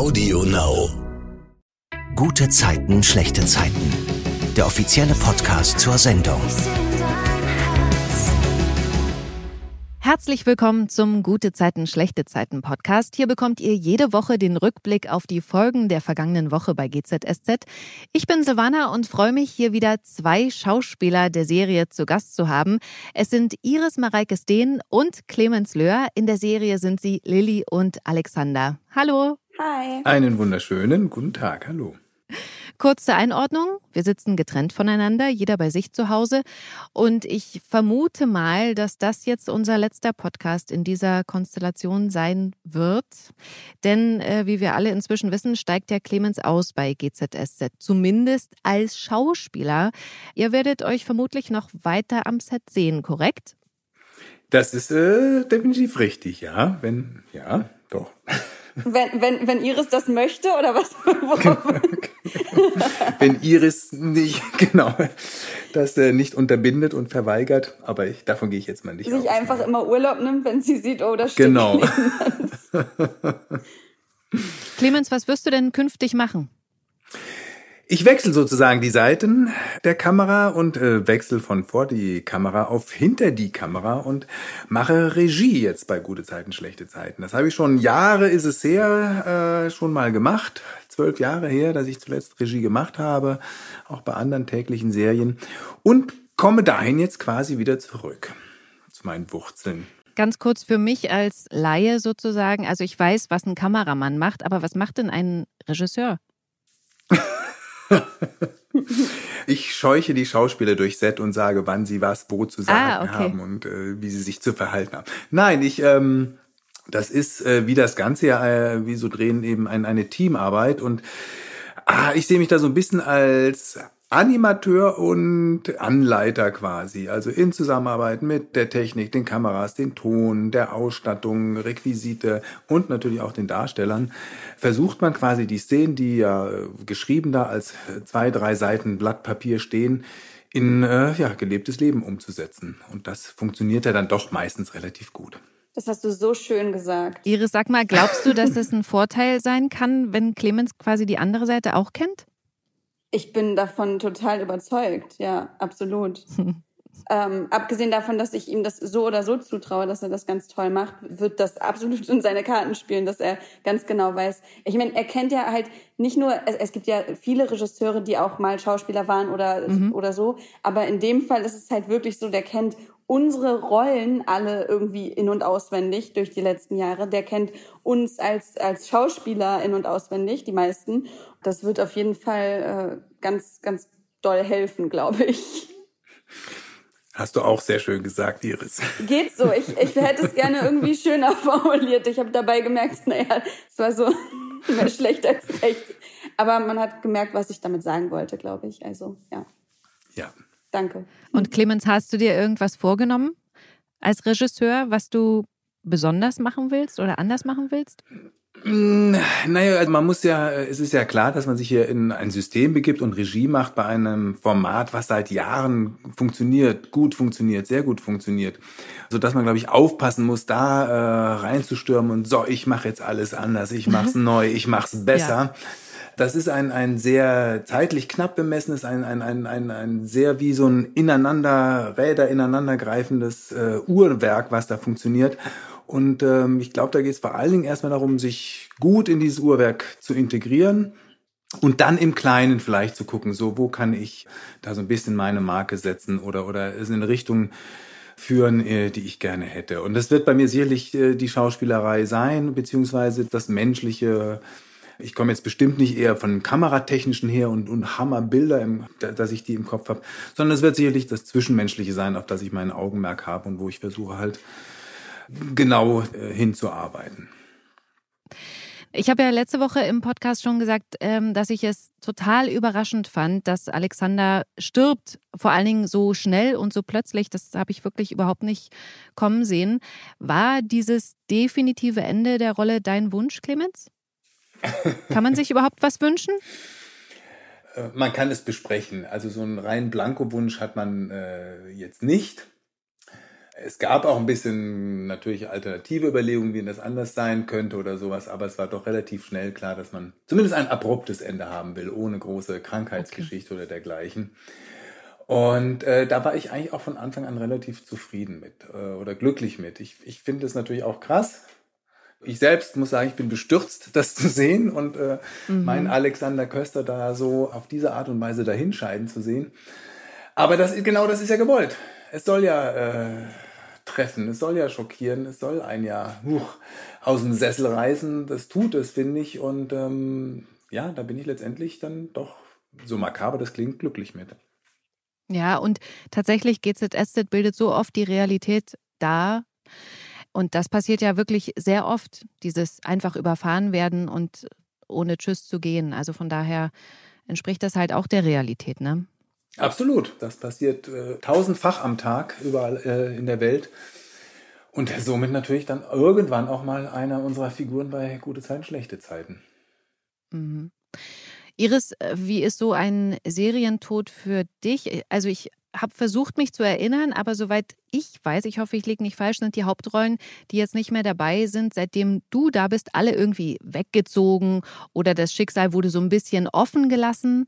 Audio Now. Gute Zeiten, schlechte Zeiten. Der offizielle Podcast zur Sendung. Herzlich willkommen zum Gute Zeiten, schlechte Zeiten Podcast. Hier bekommt ihr jede Woche den Rückblick auf die Folgen der vergangenen Woche bei GZSZ. Ich bin Silvana und freue mich, hier wieder zwei Schauspieler der Serie zu Gast zu haben. Es sind Iris Mareike Steen und Clemens Löhr. In der Serie sind sie Lilly und Alexander. Hallo. Hi. Einen wunderschönen guten Tag. Hallo. Kurze Einordnung. Wir sitzen getrennt voneinander, jeder bei sich zu Hause. Und ich vermute mal, dass das jetzt unser letzter Podcast in dieser Konstellation sein wird. Denn äh, wie wir alle inzwischen wissen, steigt der Clemens aus bei GZSZ. Zumindest als Schauspieler. Ihr werdet euch vermutlich noch weiter am Set sehen, korrekt? Das ist äh, definitiv richtig, ja. Wenn, ja, doch. Wenn, wenn, wenn Iris das möchte oder was? wenn Iris nicht, genau, das äh, nicht unterbindet und verweigert, aber ich, davon gehe ich jetzt mal nicht Sich aus. einfach immer Urlaub nimmt, wenn sie sieht, oh, das steht Genau. Clemens, was wirst du denn künftig machen? Ich wechsle sozusagen die Seiten der Kamera und äh, wechsle von vor die Kamera auf hinter die Kamera und mache Regie jetzt bei gute Zeiten, schlechte Zeiten. Das habe ich schon Jahre ist es her äh, schon mal gemacht. Zwölf Jahre her, dass ich zuletzt Regie gemacht habe, auch bei anderen täglichen Serien und komme dahin jetzt quasi wieder zurück zu meinen Wurzeln. Ganz kurz für mich als Laie sozusagen. Also ich weiß, was ein Kameramann macht, aber was macht denn ein Regisseur? Ich scheuche die Schauspieler durch Set und sage, wann sie was wo zu sagen Ah, okay. haben und äh, wie sie sich zu verhalten haben. Nein, ich, ähm, das ist äh, wie das Ganze ja, äh, wie so drehen eben ein, eine Teamarbeit und ah, ich sehe mich da so ein bisschen als Animateur und Anleiter quasi, also in Zusammenarbeit mit der Technik, den Kameras, den Ton, der Ausstattung, Requisite und natürlich auch den Darstellern, versucht man quasi die Szenen, die ja äh, geschrieben da als äh, zwei, drei Seiten Blatt Papier stehen, in äh, ja, gelebtes Leben umzusetzen. Und das funktioniert ja dann doch meistens relativ gut. Das hast du so schön gesagt. Iris, sag mal, glaubst du, dass es ein Vorteil sein kann, wenn Clemens quasi die andere Seite auch kennt? Ich bin davon total überzeugt. Ja, absolut. ähm, abgesehen davon, dass ich ihm das so oder so zutraue, dass er das ganz toll macht, wird das absolut in seine Karten spielen, dass er ganz genau weiß. Ich meine, er kennt ja halt nicht nur, es, es gibt ja viele Regisseure, die auch mal Schauspieler waren oder, oder so, aber in dem Fall ist es halt wirklich so, der kennt unsere Rollen alle irgendwie in- und auswendig durch die letzten Jahre. Der kennt uns als, als Schauspieler in- und auswendig, die meisten. Das wird auf jeden Fall äh, ganz, ganz doll helfen, glaube ich. Hast du auch sehr schön gesagt, Iris. Geht so. Ich, ich hätte es gerne irgendwie schöner formuliert. Ich habe dabei gemerkt, naja, es war so mehr schlecht als recht. Aber man hat gemerkt, was ich damit sagen wollte, glaube ich. Also, ja, Ja. Danke. Und Clemens, hast du dir irgendwas vorgenommen als Regisseur, was du besonders machen willst oder anders machen willst? Mm, Naja, also man muss ja, es ist ja klar, dass man sich hier in ein System begibt und Regie macht bei einem Format, was seit Jahren funktioniert, gut funktioniert, sehr gut funktioniert. So dass man, glaube ich, aufpassen muss, da äh, reinzustürmen und so, ich mache jetzt alles anders, ich mach's neu, ich mach's besser. Das ist ein, ein sehr zeitlich knapp bemessenes, ein, ein, ein, ein, ein sehr wie so ein ineinander, Räder ineinander greifendes äh, Uhrwerk, was da funktioniert. Und ähm, ich glaube, da geht es vor allen Dingen erstmal darum, sich gut in dieses Uhrwerk zu integrieren und dann im Kleinen vielleicht zu gucken, so wo kann ich da so ein bisschen meine Marke setzen oder oder es in Richtung führen, äh, die ich gerne hätte. Und das wird bei mir sicherlich äh, die Schauspielerei sein, beziehungsweise das menschliche. Ich komme jetzt bestimmt nicht eher von kameratechnischen her und, und Hammerbilder, im, da- dass ich die im Kopf habe, sondern es wird sicherlich das Zwischenmenschliche sein, auf das ich mein Augenmerk habe und wo ich versuche halt genau äh, hinzuarbeiten. Ich habe ja letzte Woche im Podcast schon gesagt, ähm, dass ich es total überraschend fand, dass Alexander stirbt, vor allen Dingen so schnell und so plötzlich. Das habe ich wirklich überhaupt nicht kommen sehen. War dieses definitive Ende der Rolle dein Wunsch, Clemens? Kann man sich überhaupt was wünschen? Äh, Man kann es besprechen. Also so einen reinen Blanko-Wunsch hat man äh, jetzt nicht. Es gab auch ein bisschen natürlich alternative Überlegungen, wie das anders sein könnte oder sowas, aber es war doch relativ schnell klar, dass man zumindest ein abruptes Ende haben will, ohne große Krankheitsgeschichte okay. oder dergleichen. Und äh, da war ich eigentlich auch von Anfang an relativ zufrieden mit äh, oder glücklich mit. Ich, ich finde es natürlich auch krass. Ich selbst muss sagen, ich bin bestürzt, das zu sehen und äh, mhm. meinen Alexander Köster da so auf diese Art und Weise dahinscheiden zu sehen. Aber das, genau das ist ja gewollt. Es soll ja äh, treffen, es soll ja schockieren, es soll ein ja huch, aus dem Sessel reißen. Das tut es, finde ich. Und ähm, ja, da bin ich letztendlich dann doch, so makaber das klingt, glücklich mit. Ja, und tatsächlich GZSZ bildet so oft die Realität dar. Und das passiert ja wirklich sehr oft, dieses einfach überfahren werden und ohne Tschüss zu gehen. Also von daher entspricht das halt auch der Realität, ne? Absolut. Das passiert äh, tausendfach am Tag überall äh, in der Welt. Und somit natürlich dann irgendwann auch mal einer unserer Figuren bei gute Zeiten, schlechte Zeiten. Mhm. Iris, äh, wie ist so ein Serientod für dich? Also ich habe versucht, mich zu erinnern, aber soweit ich weiß, ich hoffe, ich liege nicht falsch, sind die Hauptrollen, die jetzt nicht mehr dabei sind, seitdem du da bist, alle irgendwie weggezogen oder das Schicksal wurde so ein bisschen offen gelassen?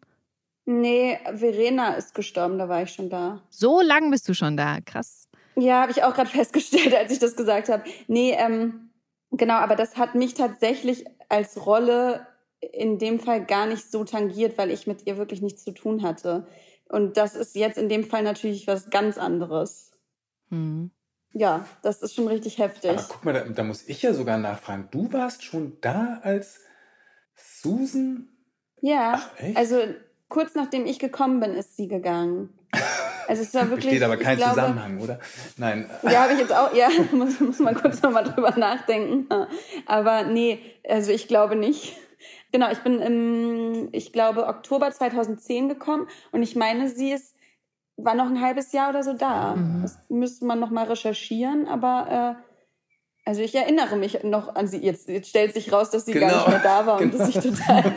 Nee, Verena ist gestorben, da war ich schon da. So lang bist du schon da, krass. Ja, habe ich auch gerade festgestellt, als ich das gesagt habe. Nee, ähm, genau, aber das hat mich tatsächlich als Rolle in dem Fall gar nicht so tangiert, weil ich mit ihr wirklich nichts zu tun hatte. Und das ist jetzt in dem Fall natürlich was ganz anderes. Hm. Ja, das ist schon richtig heftig. Aber guck mal, da, da, muss ich ja sogar nachfragen. Du warst schon da als Susan? Ja, Ach, also kurz nachdem ich gekommen bin, ist sie gegangen. Also es war wirklich. Steht aber kein glaube, Zusammenhang, oder? Nein. Ja, habe ich jetzt auch. Ja, muss, muss man kurz nochmal drüber nachdenken. Aber nee, also ich glaube nicht. Genau, ich bin im, ich glaube, Oktober 2010 gekommen und ich meine, sie ist, war noch ein halbes Jahr oder so da. Mhm. Das müsste man nochmal recherchieren, aber äh, also ich erinnere mich noch an sie. Jetzt, jetzt stellt sich raus, dass sie genau. gar nicht mehr da war und genau. dass ich total,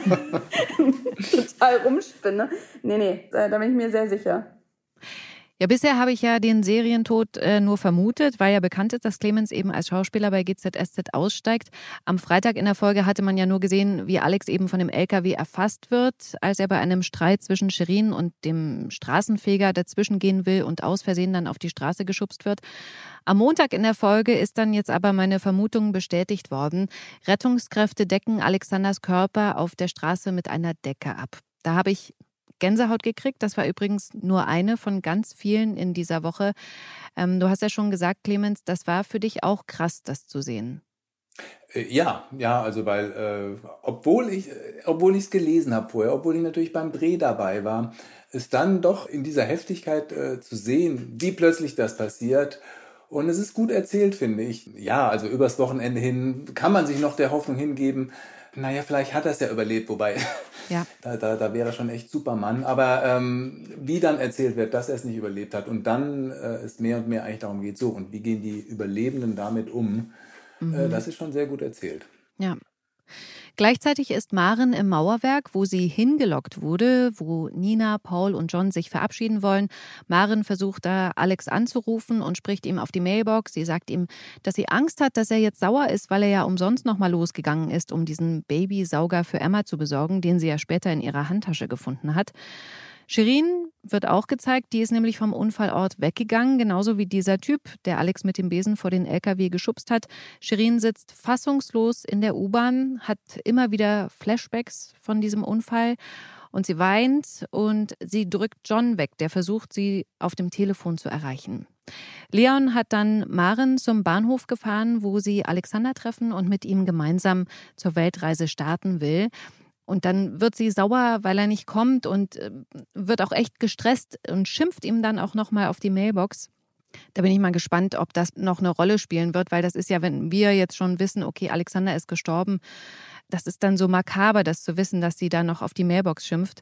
total rumspinne. Nee, nee, da bin ich mir sehr sicher. Ja, bisher habe ich ja den Serientod äh, nur vermutet, weil ja bekannt ist, dass Clemens eben als Schauspieler bei GZSZ aussteigt. Am Freitag in der Folge hatte man ja nur gesehen, wie Alex eben von dem LKW erfasst wird, als er bei einem Streit zwischen Shirin und dem Straßenfeger dazwischen gehen will und aus Versehen dann auf die Straße geschubst wird. Am Montag in der Folge ist dann jetzt aber meine Vermutung bestätigt worden. Rettungskräfte decken Alexanders Körper auf der Straße mit einer Decke ab. Da habe ich Gänsehaut gekriegt. Das war übrigens nur eine von ganz vielen in dieser Woche. Ähm, du hast ja schon gesagt, Clemens, das war für dich auch krass, das zu sehen. Äh, ja, ja, also weil äh, obwohl ich äh, obwohl es gelesen habe vorher, obwohl ich natürlich beim Dreh dabei war, ist dann doch in dieser Heftigkeit äh, zu sehen, wie plötzlich das passiert. Und es ist gut erzählt, finde ich. Ja, also übers Wochenende hin kann man sich noch der Hoffnung hingeben, naja, vielleicht hat er es ja überlebt, wobei ja. da, da, da wäre er schon echt Supermann. Aber ähm, wie dann erzählt wird, dass er es nicht überlebt hat und dann äh, es mehr und mehr eigentlich darum geht, so und wie gehen die Überlebenden damit um, äh, mhm. äh, das ist schon sehr gut erzählt. Ja. Gleichzeitig ist Maren im Mauerwerk, wo sie hingelockt wurde, wo Nina, Paul und John sich verabschieden wollen. Maren versucht da Alex anzurufen und spricht ihm auf die Mailbox. Sie sagt ihm, dass sie Angst hat, dass er jetzt sauer ist, weil er ja umsonst nochmal losgegangen ist, um diesen Babysauger für Emma zu besorgen, den sie ja später in ihrer Handtasche gefunden hat. Shirin wird auch gezeigt, die ist nämlich vom Unfallort weggegangen, genauso wie dieser Typ, der Alex mit dem Besen vor den LKW geschubst hat. Shirin sitzt fassungslos in der U-Bahn, hat immer wieder Flashbacks von diesem Unfall und sie weint und sie drückt John weg, der versucht, sie auf dem Telefon zu erreichen. Leon hat dann Maren zum Bahnhof gefahren, wo sie Alexander treffen und mit ihm gemeinsam zur Weltreise starten will. Und dann wird sie sauer, weil er nicht kommt und äh, wird auch echt gestresst und schimpft ihm dann auch nochmal auf die Mailbox. Da bin ich mal gespannt, ob das noch eine Rolle spielen wird, weil das ist ja, wenn wir jetzt schon wissen, okay, Alexander ist gestorben, das ist dann so makaber, das zu wissen, dass sie da noch auf die Mailbox schimpft.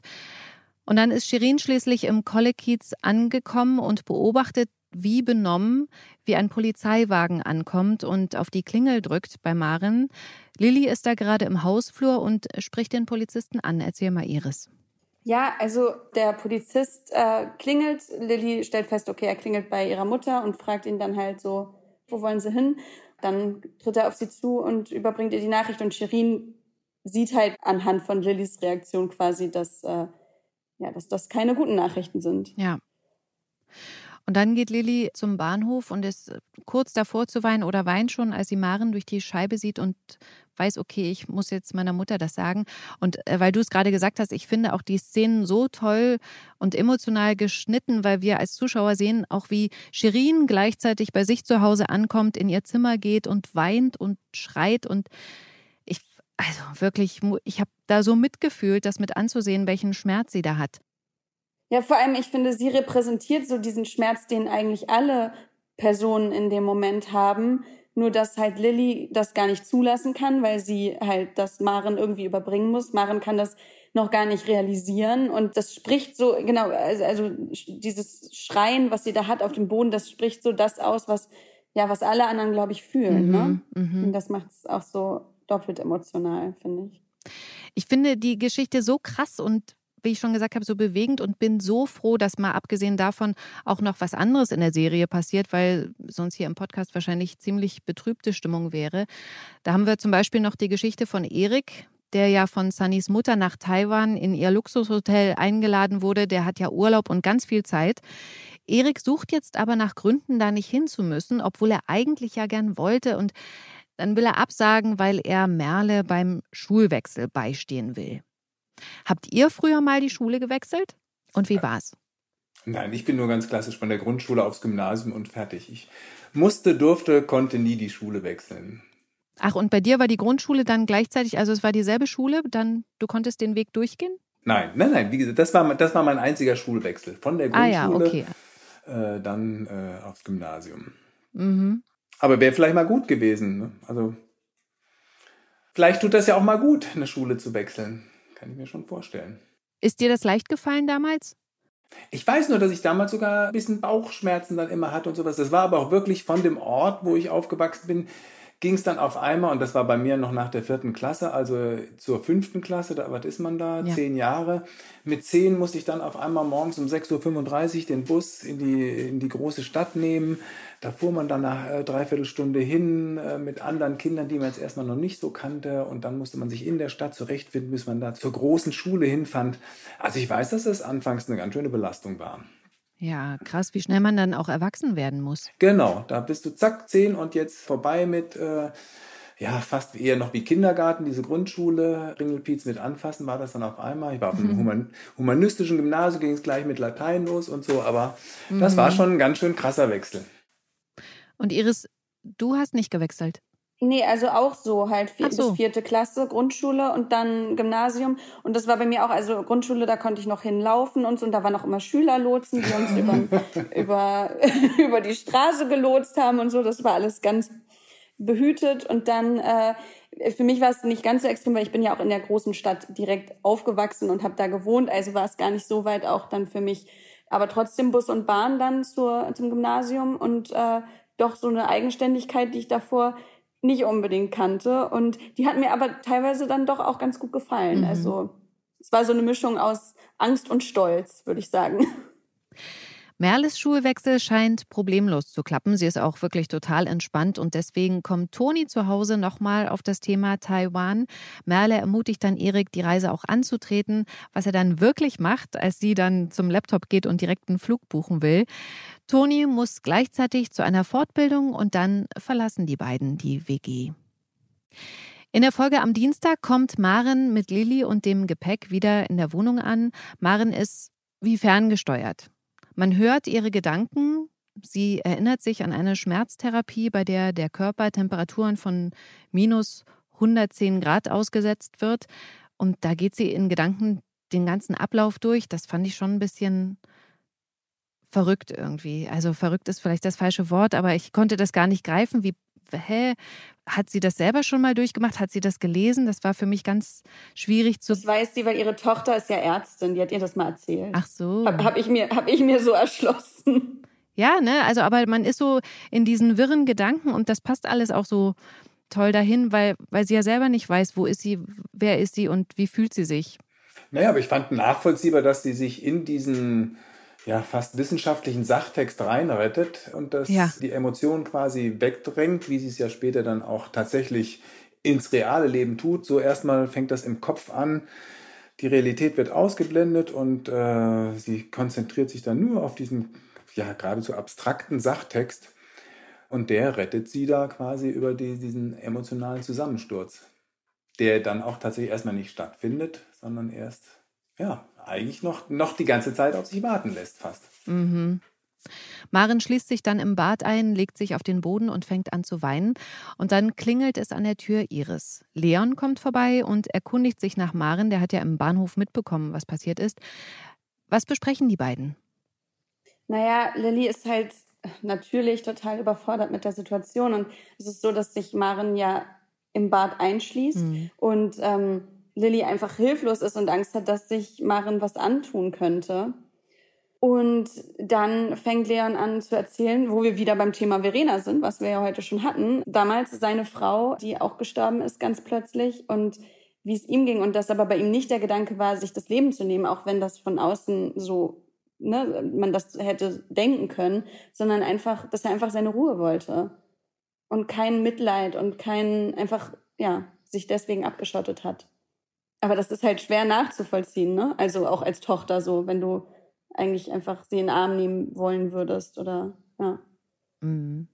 Und dann ist Shirin schließlich im Kollekiez angekommen und beobachtet wie benommen, wie ein Polizeiwagen ankommt und auf die Klingel drückt bei Maren. Lilly ist da gerade im Hausflur und spricht den Polizisten an. Erzähl mal, Iris. Ja, also der Polizist äh, klingelt, Lilly stellt fest, okay, er klingelt bei ihrer Mutter und fragt ihn dann halt so, wo wollen sie hin? Dann tritt er auf sie zu und überbringt ihr die Nachricht und Shirin sieht halt anhand von Lillys Reaktion quasi, dass, äh, ja, dass das keine guten Nachrichten sind. Ja. Und dann geht Lilly zum Bahnhof und ist kurz davor zu weinen oder weint schon, als sie Maren durch die Scheibe sieht und weiß, okay, ich muss jetzt meiner Mutter das sagen. Und äh, weil du es gerade gesagt hast, ich finde auch die Szenen so toll und emotional geschnitten, weil wir als Zuschauer sehen, auch wie Shirin gleichzeitig bei sich zu Hause ankommt, in ihr Zimmer geht und weint und schreit und ich, also wirklich, ich habe da so mitgefühlt, das mit anzusehen, welchen Schmerz sie da hat. Ja, vor allem, ich finde, sie repräsentiert so diesen Schmerz, den eigentlich alle Personen in dem Moment haben. Nur, dass halt Lilly das gar nicht zulassen kann, weil sie halt das Maren irgendwie überbringen muss. Maren kann das noch gar nicht realisieren. Und das spricht so, genau, also, also dieses Schreien, was sie da hat auf dem Boden, das spricht so das aus, was, ja, was alle anderen, glaube ich, fühlen. Ne? Mhm, ne? Mhm. Und das macht es auch so doppelt emotional, finde ich. Ich finde die Geschichte so krass und wie ich schon gesagt habe, so bewegend und bin so froh, dass mal abgesehen davon auch noch was anderes in der Serie passiert, weil sonst hier im Podcast wahrscheinlich ziemlich betrübte Stimmung wäre. Da haben wir zum Beispiel noch die Geschichte von Erik, der ja von Sunnys Mutter nach Taiwan in ihr Luxushotel eingeladen wurde. Der hat ja Urlaub und ganz viel Zeit. Erik sucht jetzt aber nach Gründen, da nicht hin zu müssen, obwohl er eigentlich ja gern wollte. Und dann will er absagen, weil er Merle beim Schulwechsel beistehen will. Habt ihr früher mal die Schule gewechselt? Und wie war's? Nein, ich bin nur ganz klassisch von der Grundschule aufs Gymnasium und fertig. Ich musste, durfte, konnte nie die Schule wechseln. Ach, und bei dir war die Grundschule dann gleichzeitig, also es war dieselbe Schule, dann du konntest den Weg durchgehen? Nein, nein, nein, wie gesagt, das war, das war mein einziger Schulwechsel. Von der Grundschule ah, ja, okay. äh, dann äh, aufs Gymnasium. Mhm. Aber wäre vielleicht mal gut gewesen. Ne? Also vielleicht tut das ja auch mal gut, eine Schule zu wechseln. Kann ich mir schon vorstellen. Ist dir das leicht gefallen damals? Ich weiß nur, dass ich damals sogar ein bisschen Bauchschmerzen dann immer hatte und sowas. Das war aber auch wirklich von dem Ort, wo ich aufgewachsen bin, ging es dann auf einmal, und das war bei mir noch nach der vierten Klasse, also zur fünften Klasse, da, was ist man da, ja. zehn Jahre. Mit zehn musste ich dann auf einmal morgens um 6.35 Uhr den Bus in die, in die große Stadt nehmen. Da fuhr man dann nach äh, dreiviertel Stunde hin äh, mit anderen Kindern, die man jetzt erstmal noch nicht so kannte. Und dann musste man sich in der Stadt zurechtfinden, bis man da zur großen Schule hinfand. Also ich weiß, dass das anfangs eine ganz schöne Belastung war. Ja, krass, wie schnell man dann auch erwachsen werden muss. Genau, da bist du zack, zehn und jetzt vorbei mit, äh, ja, fast eher noch wie Kindergarten, diese Grundschule, Ringelpiez mit anfassen, war das dann auf einmal. Ich war auf einem mhm. humanistischen Gymnasium, ging es gleich mit Latein los und so, aber mhm. das war schon ein ganz schön krasser Wechsel. Und Iris, du hast nicht gewechselt? Nee, also auch so halt vier, so. bis vierte Klasse, Grundschule und dann Gymnasium. Und das war bei mir auch, also Grundschule, da konnte ich noch hinlaufen und so. Und da waren auch immer Schülerlotsen, die uns über, über, über die Straße gelotst haben und so. Das war alles ganz behütet. Und dann, äh, für mich war es nicht ganz so extrem, weil ich bin ja auch in der großen Stadt direkt aufgewachsen und habe da gewohnt. Also war es gar nicht so weit auch dann für mich. Aber trotzdem Bus und Bahn dann zur, zum Gymnasium und äh, doch so eine Eigenständigkeit, die ich davor nicht unbedingt kannte. Und die hat mir aber teilweise dann doch auch ganz gut gefallen. Mhm. Also es war so eine Mischung aus Angst und Stolz, würde ich sagen. Merles Schulwechsel scheint problemlos zu klappen. Sie ist auch wirklich total entspannt und deswegen kommt Toni zu Hause nochmal auf das Thema Taiwan. Merle ermutigt dann Erik, die Reise auch anzutreten, was er dann wirklich macht, als sie dann zum Laptop geht und direkt einen Flug buchen will. Toni muss gleichzeitig zu einer Fortbildung und dann verlassen die beiden die WG. In der Folge am Dienstag kommt Maren mit Lilly und dem Gepäck wieder in der Wohnung an. Maren ist wie ferngesteuert. Man hört ihre Gedanken. Sie erinnert sich an eine Schmerztherapie, bei der der Körper Temperaturen von minus 110 Grad ausgesetzt wird. Und da geht sie in Gedanken den ganzen Ablauf durch. Das fand ich schon ein bisschen verrückt irgendwie. Also verrückt ist vielleicht das falsche Wort, aber ich konnte das gar nicht greifen. Wie, hä? Hat sie das selber schon mal durchgemacht? Hat sie das gelesen? Das war für mich ganz schwierig zu. Das weiß sie, weil ihre Tochter ist ja Ärztin. Die hat ihr das mal erzählt. Ach so. Habe hab ich, mir, hab ich mir so erschlossen. Ja, ne? Also, aber man ist so in diesen wirren Gedanken und das passt alles auch so toll dahin, weil, weil sie ja selber nicht weiß, wo ist sie, wer ist sie und wie fühlt sie sich. Naja, aber ich fand nachvollziehbar, dass sie sich in diesen ja, fast wissenschaftlichen Sachtext reinrettet und dass ja. die Emotion quasi wegdrängt, wie sie es ja später dann auch tatsächlich ins reale Leben tut. So erstmal fängt das im Kopf an, die Realität wird ausgeblendet und äh, sie konzentriert sich dann nur auf diesen ja geradezu abstrakten Sachtext und der rettet sie da quasi über die, diesen emotionalen Zusammensturz, der dann auch tatsächlich erstmal nicht stattfindet, sondern erst ja eigentlich noch, noch die ganze Zeit auf sich warten lässt, fast. Mhm. Maren schließt sich dann im Bad ein, legt sich auf den Boden und fängt an zu weinen. Und dann klingelt es an der Tür Iris. Leon kommt vorbei und erkundigt sich nach Maren. Der hat ja im Bahnhof mitbekommen, was passiert ist. Was besprechen die beiden? Naja, Lilly ist halt natürlich total überfordert mit der Situation. Und es ist so, dass sich Maren ja im Bad einschließt mhm. und ähm, Lilly einfach hilflos ist und Angst hat, dass sich Maren was antun könnte. Und dann fängt Leon an zu erzählen, wo wir wieder beim Thema Verena sind, was wir ja heute schon hatten. Damals seine Frau, die auch gestorben ist ganz plötzlich und wie es ihm ging und dass aber bei ihm nicht der Gedanke war, sich das Leben zu nehmen, auch wenn das von außen so, ne, man das hätte denken können, sondern einfach, dass er einfach seine Ruhe wollte und kein Mitleid und kein einfach, ja, sich deswegen abgeschottet hat. Aber das ist halt schwer nachzuvollziehen, ne? Also auch als Tochter so, wenn du eigentlich einfach sie in den Arm nehmen wollen würdest oder ja. Mhm.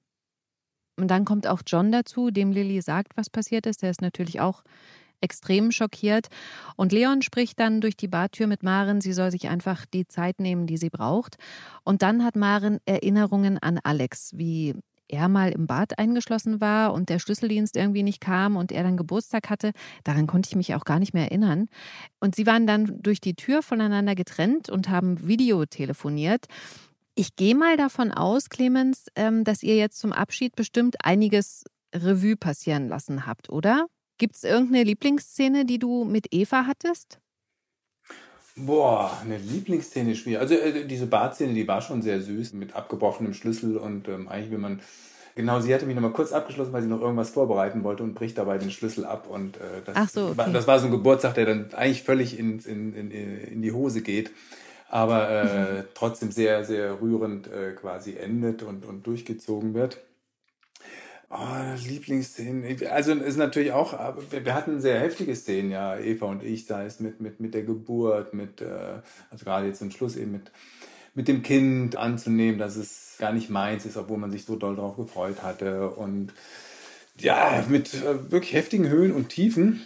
Und dann kommt auch John dazu, dem Lilly sagt, was passiert ist. Der ist natürlich auch extrem schockiert. Und Leon spricht dann durch die Bartür mit Maren, sie soll sich einfach die Zeit nehmen, die sie braucht. Und dann hat Maren Erinnerungen an Alex, wie er mal im Bad eingeschlossen war und der Schlüsseldienst irgendwie nicht kam und er dann Geburtstag hatte, daran konnte ich mich auch gar nicht mehr erinnern. Und sie waren dann durch die Tür voneinander getrennt und haben Videotelefoniert. Ich gehe mal davon aus, Clemens, ähm, dass ihr jetzt zum Abschied bestimmt einiges Revue passieren lassen habt, oder? Gibt es irgendeine Lieblingsszene, die du mit Eva hattest? Boah, eine Lieblingsszene schwierig. Also äh, diese Badszene, die war schon sehr süß mit abgebrochenem Schlüssel und ähm, eigentlich will man Genau, sie hatte mich nochmal kurz abgeschlossen, weil sie noch irgendwas vorbereiten wollte und bricht dabei den Schlüssel ab. Und äh, das, so, okay. war, das war so ein Geburtstag, der dann eigentlich völlig in, in, in, in die Hose geht, aber äh, mhm. trotzdem sehr, sehr rührend äh, quasi endet und, und durchgezogen wird. Oh, Lieblingsszenen. Also ist natürlich auch, wir hatten sehr heftige Szenen, ja, Eva und ich, sei es mit, mit, mit der Geburt, mit, äh, also gerade jetzt zum Schluss eben mit, mit dem Kind anzunehmen, dass es gar nicht meins ist, obwohl man sich so doll darauf gefreut hatte. Und ja, mit äh, wirklich heftigen Höhen und Tiefen.